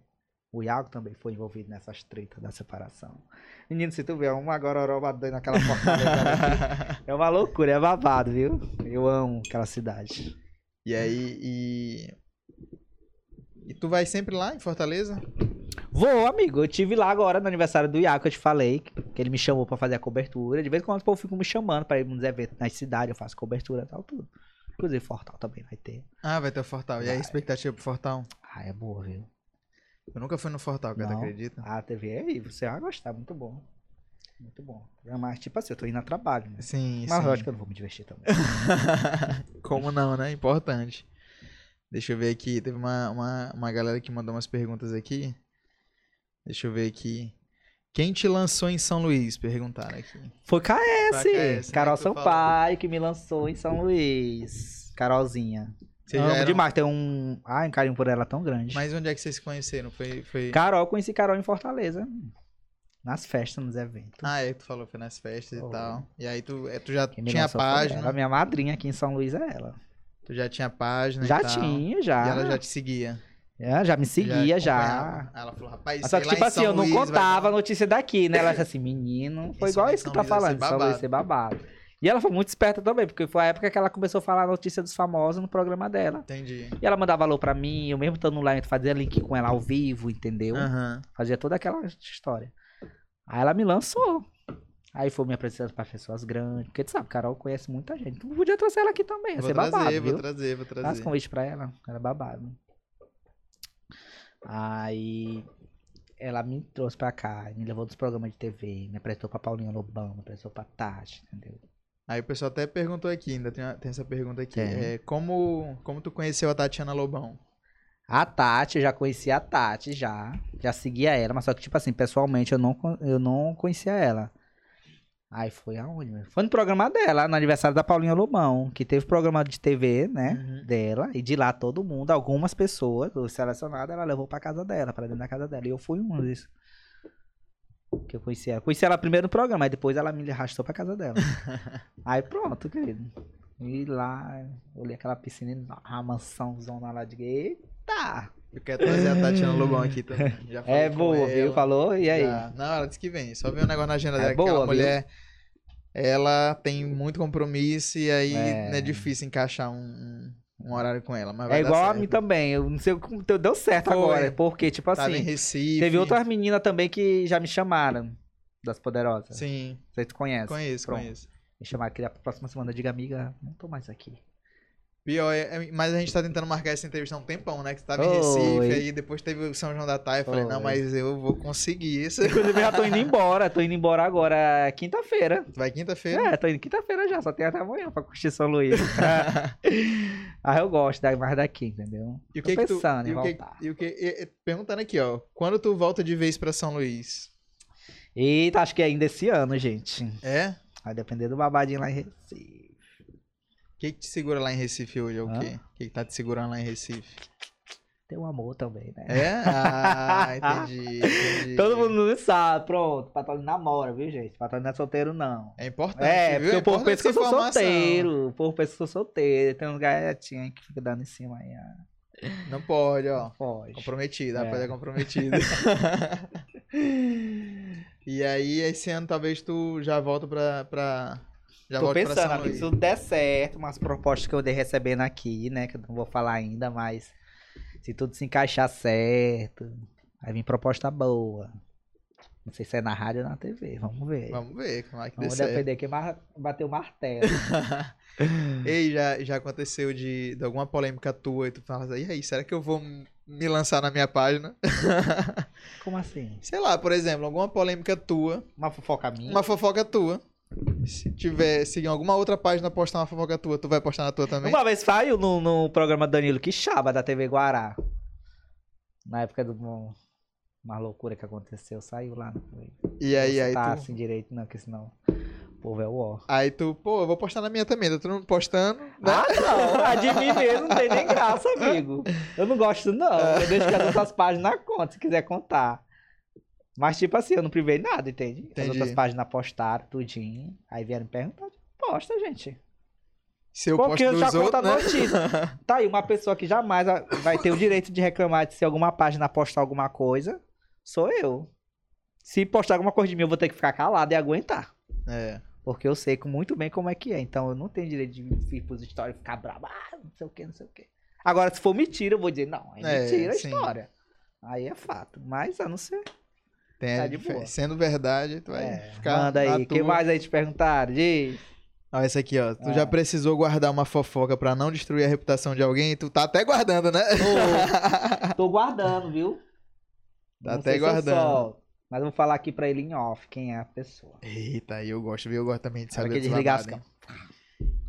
O Iago também foi envolvido nessas tretas da separação. Menino, se tu ver, uma gororoba doida naquela Fortaleza é uma loucura, é babado, viu? Eu amo aquela cidade. E aí, e... E tu vai sempre lá em Fortaleza? Vou, amigo. Eu tive lá agora no aniversário do Iaco, eu te falei, que ele me chamou pra fazer a cobertura. De vez em quando o povo fica me chamando pra ir nos eventos nas cidades, eu faço cobertura e tal, tudo. Inclusive, Fortal também vai ter. Ah, vai ter o Fortal. E aí, a expectativa pro Fortal? Ah, é boa, viu? Eu nunca fui no Fortal, cara, acredita? A TV é aí, você vai gostar, muito bom. Muito bom. Mas, tipo assim, eu tô indo a trabalho, né? Sim, Mas sim. lógico que eu não vou me divertir também. [laughs] Como não, né? Importante. Deixa eu ver aqui. Teve uma, uma, uma galera que mandou umas perguntas aqui. Deixa eu ver aqui. Quem te lançou em São Luís? Perguntaram aqui. Foi KS, KS, né, Carol que tu falou. Sampaio, que me lançou em São Luís. Carolzinha. Vocês já Amo eram- demais, tem um... Ai, um carinho por ela tão grande. Mas onde é que vocês se conheceram? Foi. foi... Carol, conheci Carol em Fortaleza. Nas festas, nos eventos. Ah, é, tu falou, foi nas festas Foi. e tal. E aí tu, é, tu já Quem tinha foi página. ela. A minha madrinha aqui em São Luís é ela. Tu já tinha página já tinha, já. E ela já te seguia. É, já me seguia, já. Aí Ela falou, rapaz, Só que, tipo assim, eu não vai contava a notícia daqui, né? Ela disse assim, menino. Foi Isso igual isso que tá vai falando, São Luís babado. ser babado. E ela foi muito esperta também, porque foi a época que ela começou a falar a notícia dos famosos no programa dela. Entendi. E ela mandava alô pra mim, eu mesmo estando lá, fazia link com ela ao vivo, entendeu? Aham. Fazia toda aquela história. Aí ela me lançou. Aí foi me apresentando pra pessoas grandes. Porque tu sabe, Carol conhece muita gente. Tu podia trazer ela aqui também. Ia Vou ser trazer, babado, vou viu? trazer, vou Faz trazer. convite pra ela. Era babado. Aí ela me trouxe pra cá, me levou dos programas de TV, me apresentou pra Paulinha Lobão, me apresentou pra Tati, entendeu? Aí o pessoal até perguntou aqui, ainda tem, tem essa pergunta aqui. Tem. É, como, como tu conheceu a Tatiana Lobão? A Tati, eu já conhecia a Tati, já. Já seguia ela, mas só que, tipo assim, pessoalmente eu não, eu não conhecia ela. Aí foi aonde? Foi no programa dela, no aniversário da Paulinha Lobão, que teve programa de TV, né? Uhum. Dela. E de lá todo mundo, algumas pessoas, os selecionados, ela levou pra casa dela, pra dentro da casa dela. E eu fui um desses. Que eu conheci ela. Conheci ela primeiro no programa, aí depois ela me arrastou pra casa dela. [laughs] aí pronto, querido. E lá, olhei aquela piscina, uma mansãozona lá de. Eita! Eu quero trazer a Tatiana Lobão aqui também. [laughs] É boa, viu? Falou? E aí? Já. Não, ela disse que vem. Só vi um negócio na agenda É dela. que boa, aquela viu? mulher, ela tem muito compromisso e aí É. é difícil encaixar um, um- horário com ela. Mas É igual a mim também. Eu não sei como deu deu certo Foi. agora. Porque, tipo Tava em assim, Recife. teve outras meninas também que já me chamaram. Das poderosas. Sim, Vocês conhecem? conheço, Pronto. conheço. Me chamaram aqui da próxima semana. Diga, amiga, não tô mais aqui. Pior, é, é- mas a gente tá tentando marcar essa entrevista há um tempão, né? Que você tava em Oi. Recife, aí depois teve o São João da Taia. Eu falei, não, Oi. mas eu vou conseguir isso. Inclusive, eu já tô indo embora. Tô indo embora agora quinta-feira. Vai quinta-feira? É, tô indo quinta-feira já. Só tem até amanhã pra curtir São Luís. [laughs] ah, eu gosto da- mais daqui, entendeu? E o Tô que que tu, pensando em e que, voltar. e o que, e- perguntando aqui, ó, quando tu volta de vez pra São Luís? Eita, acho que é ainda esse ano, gente. É? Vai depender do babadinho lá em Recife. O que que te segura lá em Recife hoje? É o quê? O que que tá te segurando lá em Recife? Tem um amor também, né? É? Ah, [laughs] entendi, entendi. Todo mundo não sabe, pronto. Patrulho namora, viu, gente? Patrulho não é solteiro, não. É importante, É, viu? porque É o povo pensa que eu sou informação. solteiro. O povo pensa que eu sou solteiro. Tem uns gatinhos aí que fica dando em cima aí. ah, Não pode, ó. Pode. Comprometida, a É. rapaz é comprometida. [laughs] [laughs] e aí, esse ano talvez tu já volta pra. pra já Tô pensando, amigo, se tudo der certo, umas propostas que eu dei recebendo aqui, né? Que eu não vou falar ainda, mas se tudo se encaixar certo, aí vem proposta boa. Não sei se é na rádio ou na TV, vamos ver. Vamos ver como é que Vamos depender quem bater o martelo. [laughs] Ei, já, já aconteceu de, de alguma polêmica tua e tu fala assim, e aí, será que eu vou me lançar na minha página? [laughs] Como assim? Sei lá, por exemplo, alguma polêmica tua, Uma fofoca minha? uma fofoca tua. Se tiver, se em alguma outra página postar uma fofoca tua, tu vai postar na tua também? Uma vez saiu no, no programa Danilo Quixaba da TV Guará. Na época do uma loucura que aconteceu, saiu lá. E aí, aí tá tu, assim direito, não, porque senão o povo é o ó. aí tu, pô, eu vou postar na minha também, tá todo mundo postando, né? Ah, não, a de mim mesmo não tem nem graça, amigo. Eu não gosto, não. Eu deixo que as outras páginas contam, se quiser contar. Mas, tipo assim, eu não privei nada, entende? As Entendi. outras páginas postaram tudinho. Aí vieram me perguntar, posta, gente. Se eu Porque posto eu já dos conto a outros, né? notícia. [laughs] Tá aí, uma pessoa que jamais a- vai ter o direito de reclamar de se alguma página postar alguma coisa, sou eu. Se postar alguma coisa de mim, eu vou ter que ficar calado e aguentar. É, Porque eu sei muito bem como é que é. Então eu não tenho direito de vir pros stories e ficar bravo, ah, não sei o que, não sei o que. Agora, se for mentira, eu vou dizer, não, é É, mentira a sim. história. Aí é fato. Mas a não ser. Tem, Tá de boa. sendo verdade, tu vai É, ficar manda aí. O que tua. mais aí te perguntaram? Diz. Ó, esse aqui, ó. Tu Ah. já precisou guardar uma fofoca pra não destruir a reputação de alguém? Tu tá até guardando, né? Tô [laughs] guardando, viu? Tá Não até guardando. solto, mas eu vou falar aqui pra ele em off quem é a pessoa. Eita, aí eu gosto, viu? Eu gosto também de saber que dos desligar as hein?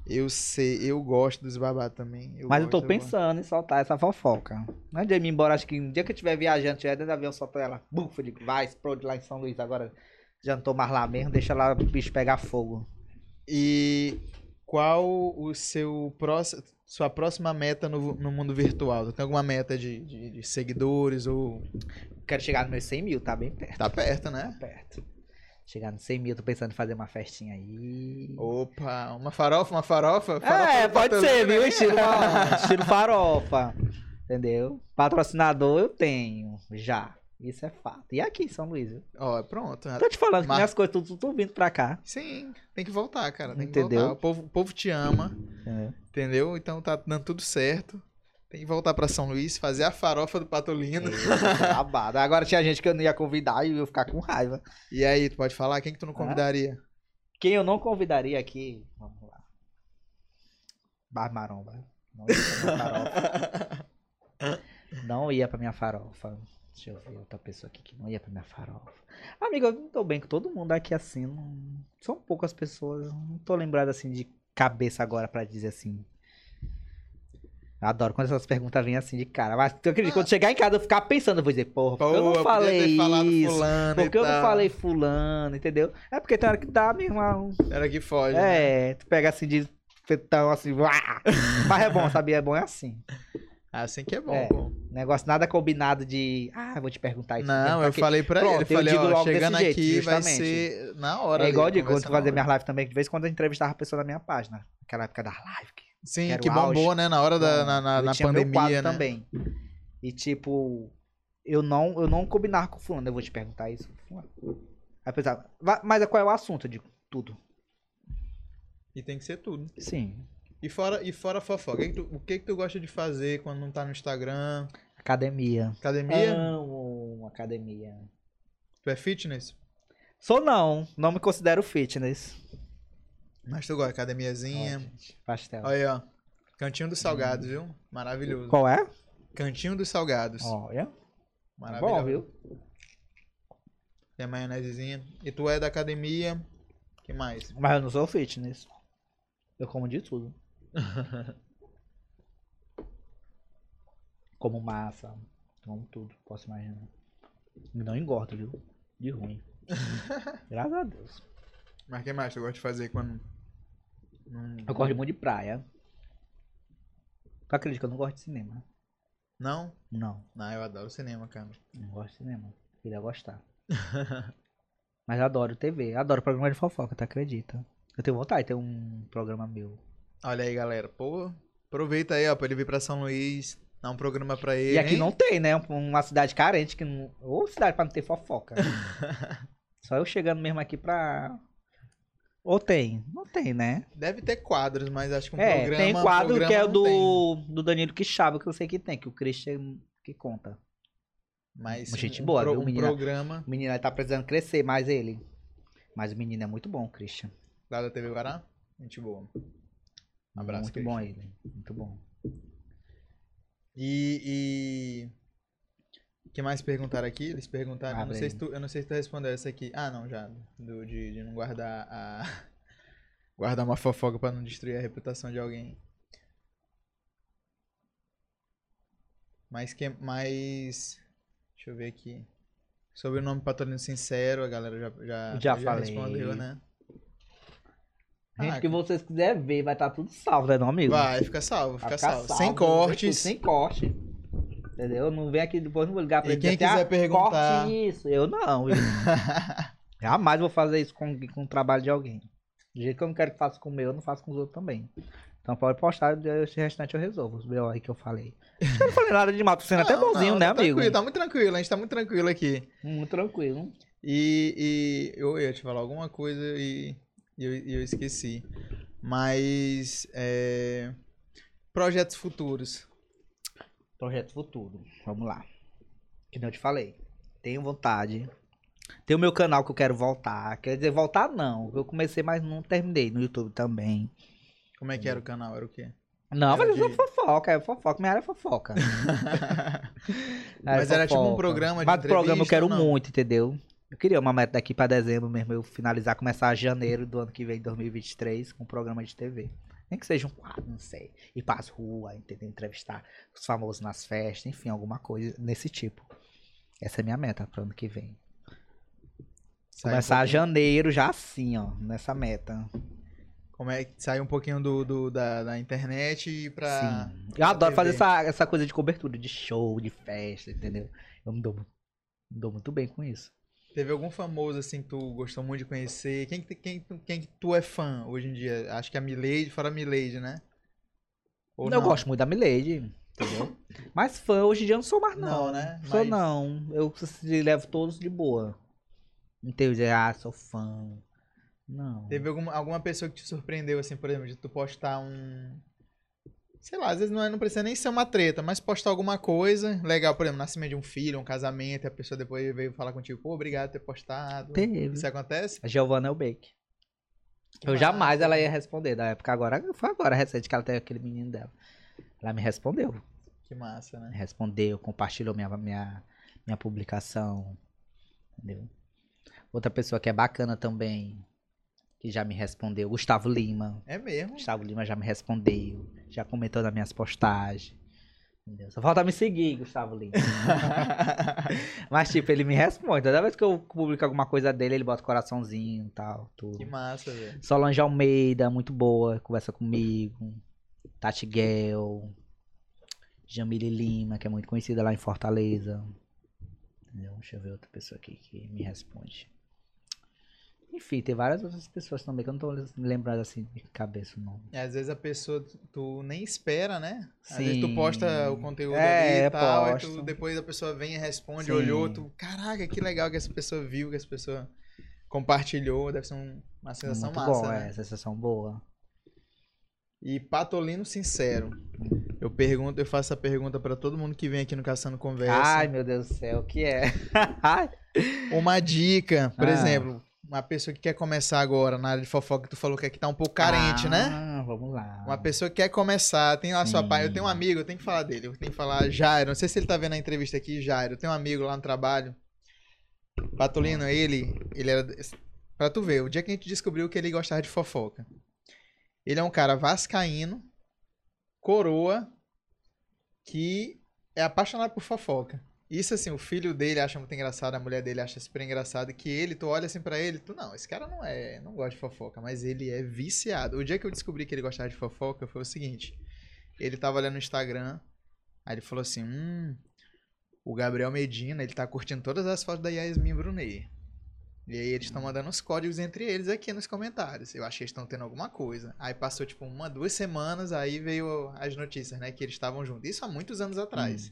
Eu sei, eu gosto dos babados também. Mas eu tô gosto, pensando em soltar essa fofoca. Não de eu ir embora, acho que um dia que eu estiver viajando, estiver dentro do avião, solto ela. Buf, eu digo, vai, explode lá em São Luís. Agora já não tô mais lá mesmo, deixa lá o bicho pegar fogo. E qual o seu próximo, sua próxima meta no, no mundo virtual? Tu tem alguma meta de, de, de seguidores ou Quero chegar nos meus 100 mil, tá bem perto. tá perto, Tá né? perto. Chegar nos 100 mil, tô pensando em fazer uma festinha aí. Opa, uma farofa, uma farofa? Farofa É, pode Patelã, ser, viu? né? Estilo, [laughs] estilo farofa. Entendeu? Patrocinador eu tenho, já. Isso é fato. E aqui em São Luís, viu? Ó, pronto. Tô te falando que minhas coisas tudo, tudo vindo pra cá. Sim, tem que voltar, cara. Tem Entendeu? que voltar. O povo, o povo te ama, Entendeu? entendeu? Então tá dando tudo certo. Tem que voltar pra São Luís, fazer a farofa do Patolino. [laughs] Babado. Agora tinha gente que eu não ia convidar e eu ia ficar com raiva. E aí, tu pode falar? Quem que tu não convidaria? Quem eu não convidaria aqui, vamos lá. Bar Maromba. Não ia pra minha farofa. Não ia pra minha farofa. Deixa eu ver outra pessoa aqui que não ia pra minha farofa. Amigo, eu não tô bem com todo mundo aqui assim. não- São poucas pessoas. Não tô lembrado assim de cabeça agora pra dizer assim. Adoro quando essas perguntas vêm assim de cara. Mas tu acredita, quando chegar em casa eu ficar pensando, eu vou dizer, porra, por que eu não falei isso? fulano Por e que eu não falei fulano, entendeu? É porque tem hora que dá, meu irmão. Era que foge. né? É, tu pega assim de fetão assim, uá! mas é bom, sabia? É bom é assim. Assim que é bom, É. pô. Negócio nada combinado de, ah, vou te perguntar isso. Não, eu falei pra Pronto, ele, eu falei, digo ó, chegando jeito, aqui vai ser na hora. É igual eu digo, quando fazia hora. minhas lives também, de vez em quando eu entrevistava a pessoa na minha página. Naquela época da live. Que, Sim, que o bombou, né, na hora da na, na, eu na pandemia, né? também. E tipo, eu não, eu não combinava com o fulano, eu vou te perguntar isso. fulano. Aí eu pensava, "Va- mas qual é o assunto? Digo, tudo. E tem que ser tudo. Sim. E fora, e fora fofoca, o que, que tu, o que que tu gosta de fazer quando não tá no Instagram? Academia. Academia? Amo academia. Tu é fitness? Sou não, não me considero fitness. Mas tu gosta, academiazinha. Ó, pastel. Olha aí, ó. Cantinho dos salgados, viu? Maravilhoso. Qual é? Cantinho dos salgados. Olha. Maravilhoso. Bom, viu? Tem a maionesezinha. E tu é da academia. que mais? Mas eu não sou fitness. Eu como de tudo. [laughs] como massa, como tudo, posso imaginar. Não engordo, viu? De ruim. [laughs] Graças a Deus. Mas o que mais tu gosta de fazer quando. Não, Eu gosto muito de praia. Tu acredita que eu não gosto de cinema? não? Não, Não, eu adoro cinema, cara. não gosto de cinema. Queria gostar. [laughs] Mas adoro TV, adoro programa de fofoca, tu acredita? Eu tenho vontade de ter um programa meu. Olha aí, galera. Pô, aproveita aí, ó, pra ele vir pra São Luís. Dar um programa pra ele. E aqui hein? não tem, né? Uma cidade carente que não. Ou cidade pra não ter fofoca. [laughs] Só eu chegando mesmo aqui pra. Ou tem? Não tem, né? Deve ter quadros, mas acho que um é, programa. tem quadro programa que é o tem. do, do Danilo Quixaba, que eu sei que tem, que o Christian que conta. Mas Gente um, boa, pro- viu, um menina? programa O menino tá precisando crescer mais ele. Mas o menino é muito bom, Christian. lá da TV Guará. Gente boa. Um abraço, Muito Christian. bom ele. Muito bom. E. Que mais perguntaram aqui? Eles perguntaram. Eu não, sei se tu, eu não sei se tu respondeu essa aqui. Ah, não, já. Do, de, de não guardar a. [laughs] guardar uma fofoca pra não destruir a reputação de alguém. Mas que mais. Deixa eu ver aqui. Sobre o nome Patolino Sincero, a galera já, já, Já falei. respondeu, né? Gente, Ah, que vocês quiserem ver, vai estar tudo salvo, né, não, amigo? Vai, fica salvo, fica ficar salvo. salvo, Sem cortes. Sem corte. Entendeu? Não vem aqui depois, não vou ligar pra E ele quem dizer, quiser "Ah, perguntar- Corte isso. Eu não. Eu [laughs] jamais vou fazer isso com, com o trabalho de alguém. Do jeito que eu não quero que faça com o meu, eu não faço com os outros também. Então pode postar, esse restante eu resolvo. Os B.O. aí que eu falei. Eu não falei nada de mal, tô sendo até Não, bonzinho, não, né, tá amigo? Tranquilo, tá muito tranquilo, a gente tá muito tranquilo aqui. Muito tranquilo. E, e eu ia te falar alguma coisa e, e eu, eu esqueci. Mas. é, projetos futuros. Projeto futuro. Vamos lá. Que nem eu te falei. Tenho vontade. Tem o meu canal que eu quero voltar. Quer dizer, voltar não. Eu comecei, mas não terminei. No YouTube também. Como é que era o canal? Era o quê? Não, Era mas eu sou de- fofoca. É fofoca. Minha área é fofoca. [laughs] Mas era tipo um fofoca. programa de Mas programa eu quero não? muito, entendeu? Eu queria uma meta daqui pra dezembro mesmo. Eu finalizar, começar janeiro do ano que vem, 2023, com um programa de TV. Nem que seja um quadro, não sei. Ir pras ruas, entendeu? Entrevistar os famosos nas festas, enfim, alguma coisa nesse tipo. Essa é a minha meta pro ano que vem. Sai um Começar pouquinho- janeiro já assim, ó, nessa meta. Como é que sai um pouquinho do, do- da, da internet e pra. Sim. Eu pra adoro fazer TV. essa, essa coisa de cobertura, de show, de festa, entendeu? Eu me dou, me dou muito bem com isso. Teve algum famoso assim que tu gostou muito de conhecer? Quem, que- quem, tu- quem que tu é fã hoje em dia? Acho que a Milady, fora a Milady, né? Ou eu não? gosto muito da Milady, entendeu? Mas fã hoje em dia eu não sou mais não. Não, né? Sou Mas- não. Eu levo todos de boa. Não tenho dizer, ah, sou fã. Não. Teve alguma, alguma pessoa que te surpreendeu, assim, por exemplo, de tu postar um. Sei lá, às vezes não, é- não precisa nem ser uma treta, mas postar alguma coisa legal, por exemplo, nascimento de um filho, um casamento, e a pessoa depois veio falar contigo, pô, obrigado por ter postado. Teve. Isso acontece? A Giovanna Elbeck. Que Eu jamais massa. ela ia responder da época. Agora foi agora, recente, que ela teve aquele menino dela. Ela me respondeu. Que massa, né? Respondeu, compartilhou minha, minha, minha publicação. Entendeu? Outra pessoa que é bacana também, que já me respondeu, Gustavo Lima. É mesmo. Gustavo Lima já me respondeu, já comentou nas minhas postagens. Entendeu? Só falta me seguir, Gustavo Lima. [laughs] Mas, tipo, ele me responde. Toda vez que eu publico alguma coisa dele, ele bota coraçãozinho e tal, tudo. que massa, velho. Solange Almeida, muito boa, conversa comigo. Tati Guel. Jamile Lima, que é muito conhecida lá em Fortaleza. Entendeu? Deixa eu ver outra pessoa aqui que me responde. Enfim, tem várias outras pessoas também que eu não tô lembrando assim de cabeça o nome. E às vezes a pessoa, tu, nem espera, né? Às Sim. vezes tu posta o conteúdo É, ali e tal, aí tu, posto. depois a pessoa vem e responde, Sim. olhou, tu, caraca, que legal que essa pessoa viu, que essa pessoa compartilhou, deve ser um- uma sensação muito massa, bom, né? é, sensação boa. E Patolino Sincero, eu pergunto, eu faço essa pergunta pra todo mundo que vem aqui no Caçando Conversa. Ai, meu Deus do céu, o que é? [laughs] Uma dica, por Ah. exemplo, uma pessoa que quer começar agora na área de fofoca, que tu falou que aqui tá um pouco carente, né? Ah, vamos lá. Uma pessoa que quer começar, tem lá sua Sim. pai. Eu tenho um amigo, eu tenho que falar dele. Eu tenho que falar Jairo. Não sei se ele tá vendo a entrevista aqui, Jairo. Eu tenho um amigo lá no trabalho. Patolino, ele, ele era. Pra tu ver, o dia que a gente descobriu que ele gostava de fofoca. Ele é um cara vascaíno, coroa, que é apaixonado por fofoca. Isso assim, o filho dele acha muito engraçado, a mulher dele acha super engraçado, que ele, tu olha assim pra ele, tu não, esse cara não é, não gosta de fofoca, mas ele é viciado. O dia que eu descobri que ele gostava de fofoca foi o seguinte, ele tava olhando no Instagram, aí ele falou assim, hum, o Gabriel Medina, ele tá curtindo todas as fotos da Yasmin Brunet. E aí eles estão mandando os códigos entre eles aqui nos comentários. Eu acho que estão tendo alguma coisa. Aí passou tipo uma, duas semanas, aí veio as notícias, né, que eles estavam juntos. Isso há muitos anos atrás.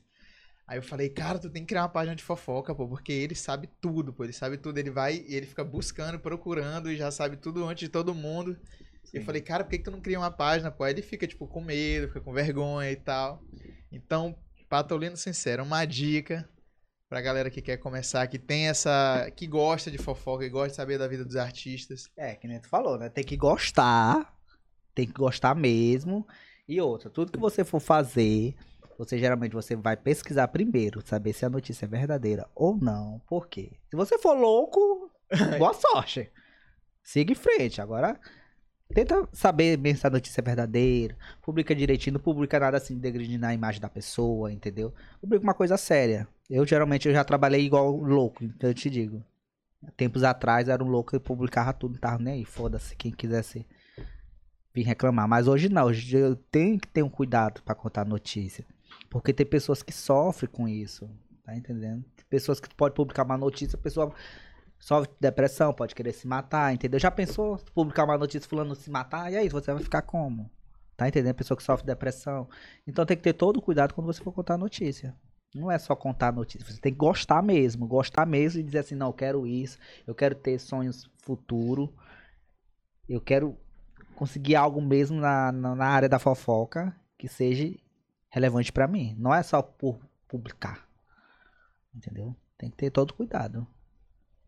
Aí eu falei, cara, tu tem que criar uma página de fofoca, pô, porque ele sabe tudo, pô, ele sabe tudo, ele vai e ele fica buscando, procurando e já sabe tudo antes de todo mundo. E eu falei, cara, por que, que tu não cria uma página, pô? Aí ele fica, tipo, com medo, fica com vergonha e tal. Então, Patolino Sincero, uma dica pra galera que quer começar, que tem essa. que gosta de fofoca e gosta de saber da vida dos artistas. É, que nem tu falou, né? Tem que gostar. Tem que gostar mesmo. E outra, tudo que você for fazer, você geralmente você vai pesquisar primeiro, saber se a notícia é verdadeira ou não. Por quê? Se você for louco, [laughs] boa sorte. Siga em frente. Agora, tenta saber bem se a notícia é verdadeira. Publica direitinho, não publica nada assim degradando a imagem da pessoa, entendeu? Publica uma coisa séria. Eu geralmente eu já trabalhei igual louco, então eu te digo. Tempos atrás era um louco e publicava tudo, não tava nem aí. Foda-se quem quisesse vir reclamar. Mas hoje não, hoje eu tenho que ter um cuidado pra contar notícia. Porque tem pessoas que sofrem com isso. Tá entendendo? Tem pessoas que pode publicar uma notícia, a pessoa sofre de depressão, pode querer se matar, entendeu? Já pensou publicar uma notícia fulano se matar? E aí, você vai ficar como? Tá entendendo? Pessoa que sofre de depressão. Então tem que ter todo o cuidado quando você for contar a notícia. Não é só contar a notícia, você tem que gostar mesmo, gostar mesmo e dizer assim, não, eu quero isso, eu quero ter sonhos futuro, eu quero conseguir algo mesmo na, na, na área da fofoca que seja relevante pra mim. Não é só por publicar. Entendeu? Tem que ter todo cuidado.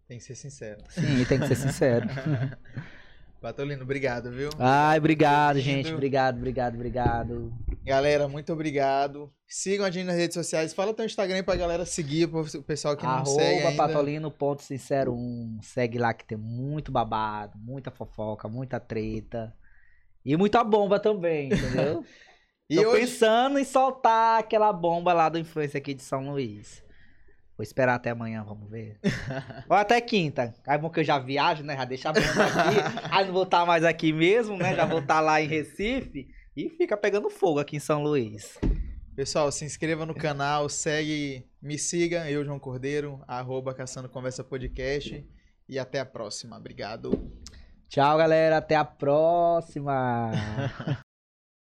Tem que ser sincero. Sim, tem que ser sincero. [laughs] Patolino, obrigado, viu? Ai, obrigado, gente. Obrigado, obrigado, obrigado. Galera, muito obrigado. Sigam a gente nas redes sociais. Fala teu Instagram pra galera seguir, pro pessoal que não segue Arroba ainda. patolino.sincero1. Segue lá que tem muito babado, muita fofoca, muita treta. E muita bomba também, entendeu? [laughs] E Tô hoje... pensando em soltar aquela bomba lá do Influência aqui de São Luís. Vou esperar até amanhã, vamos ver. [laughs] Ou até quinta. Aí bom que eu já viajo, né? Já deixa a bomba aqui. [laughs] aí não vou estar mais aqui mesmo, né? Já vou estar lá em Recife. E fica pegando fogo aqui em São Luís. Pessoal, se inscreva no canal, segue, me siga, eu, João Cordeiro, arroba Caçando Conversa Podcast. E até a próxima. Obrigado. Tchau, galera. Até a próxima. [laughs]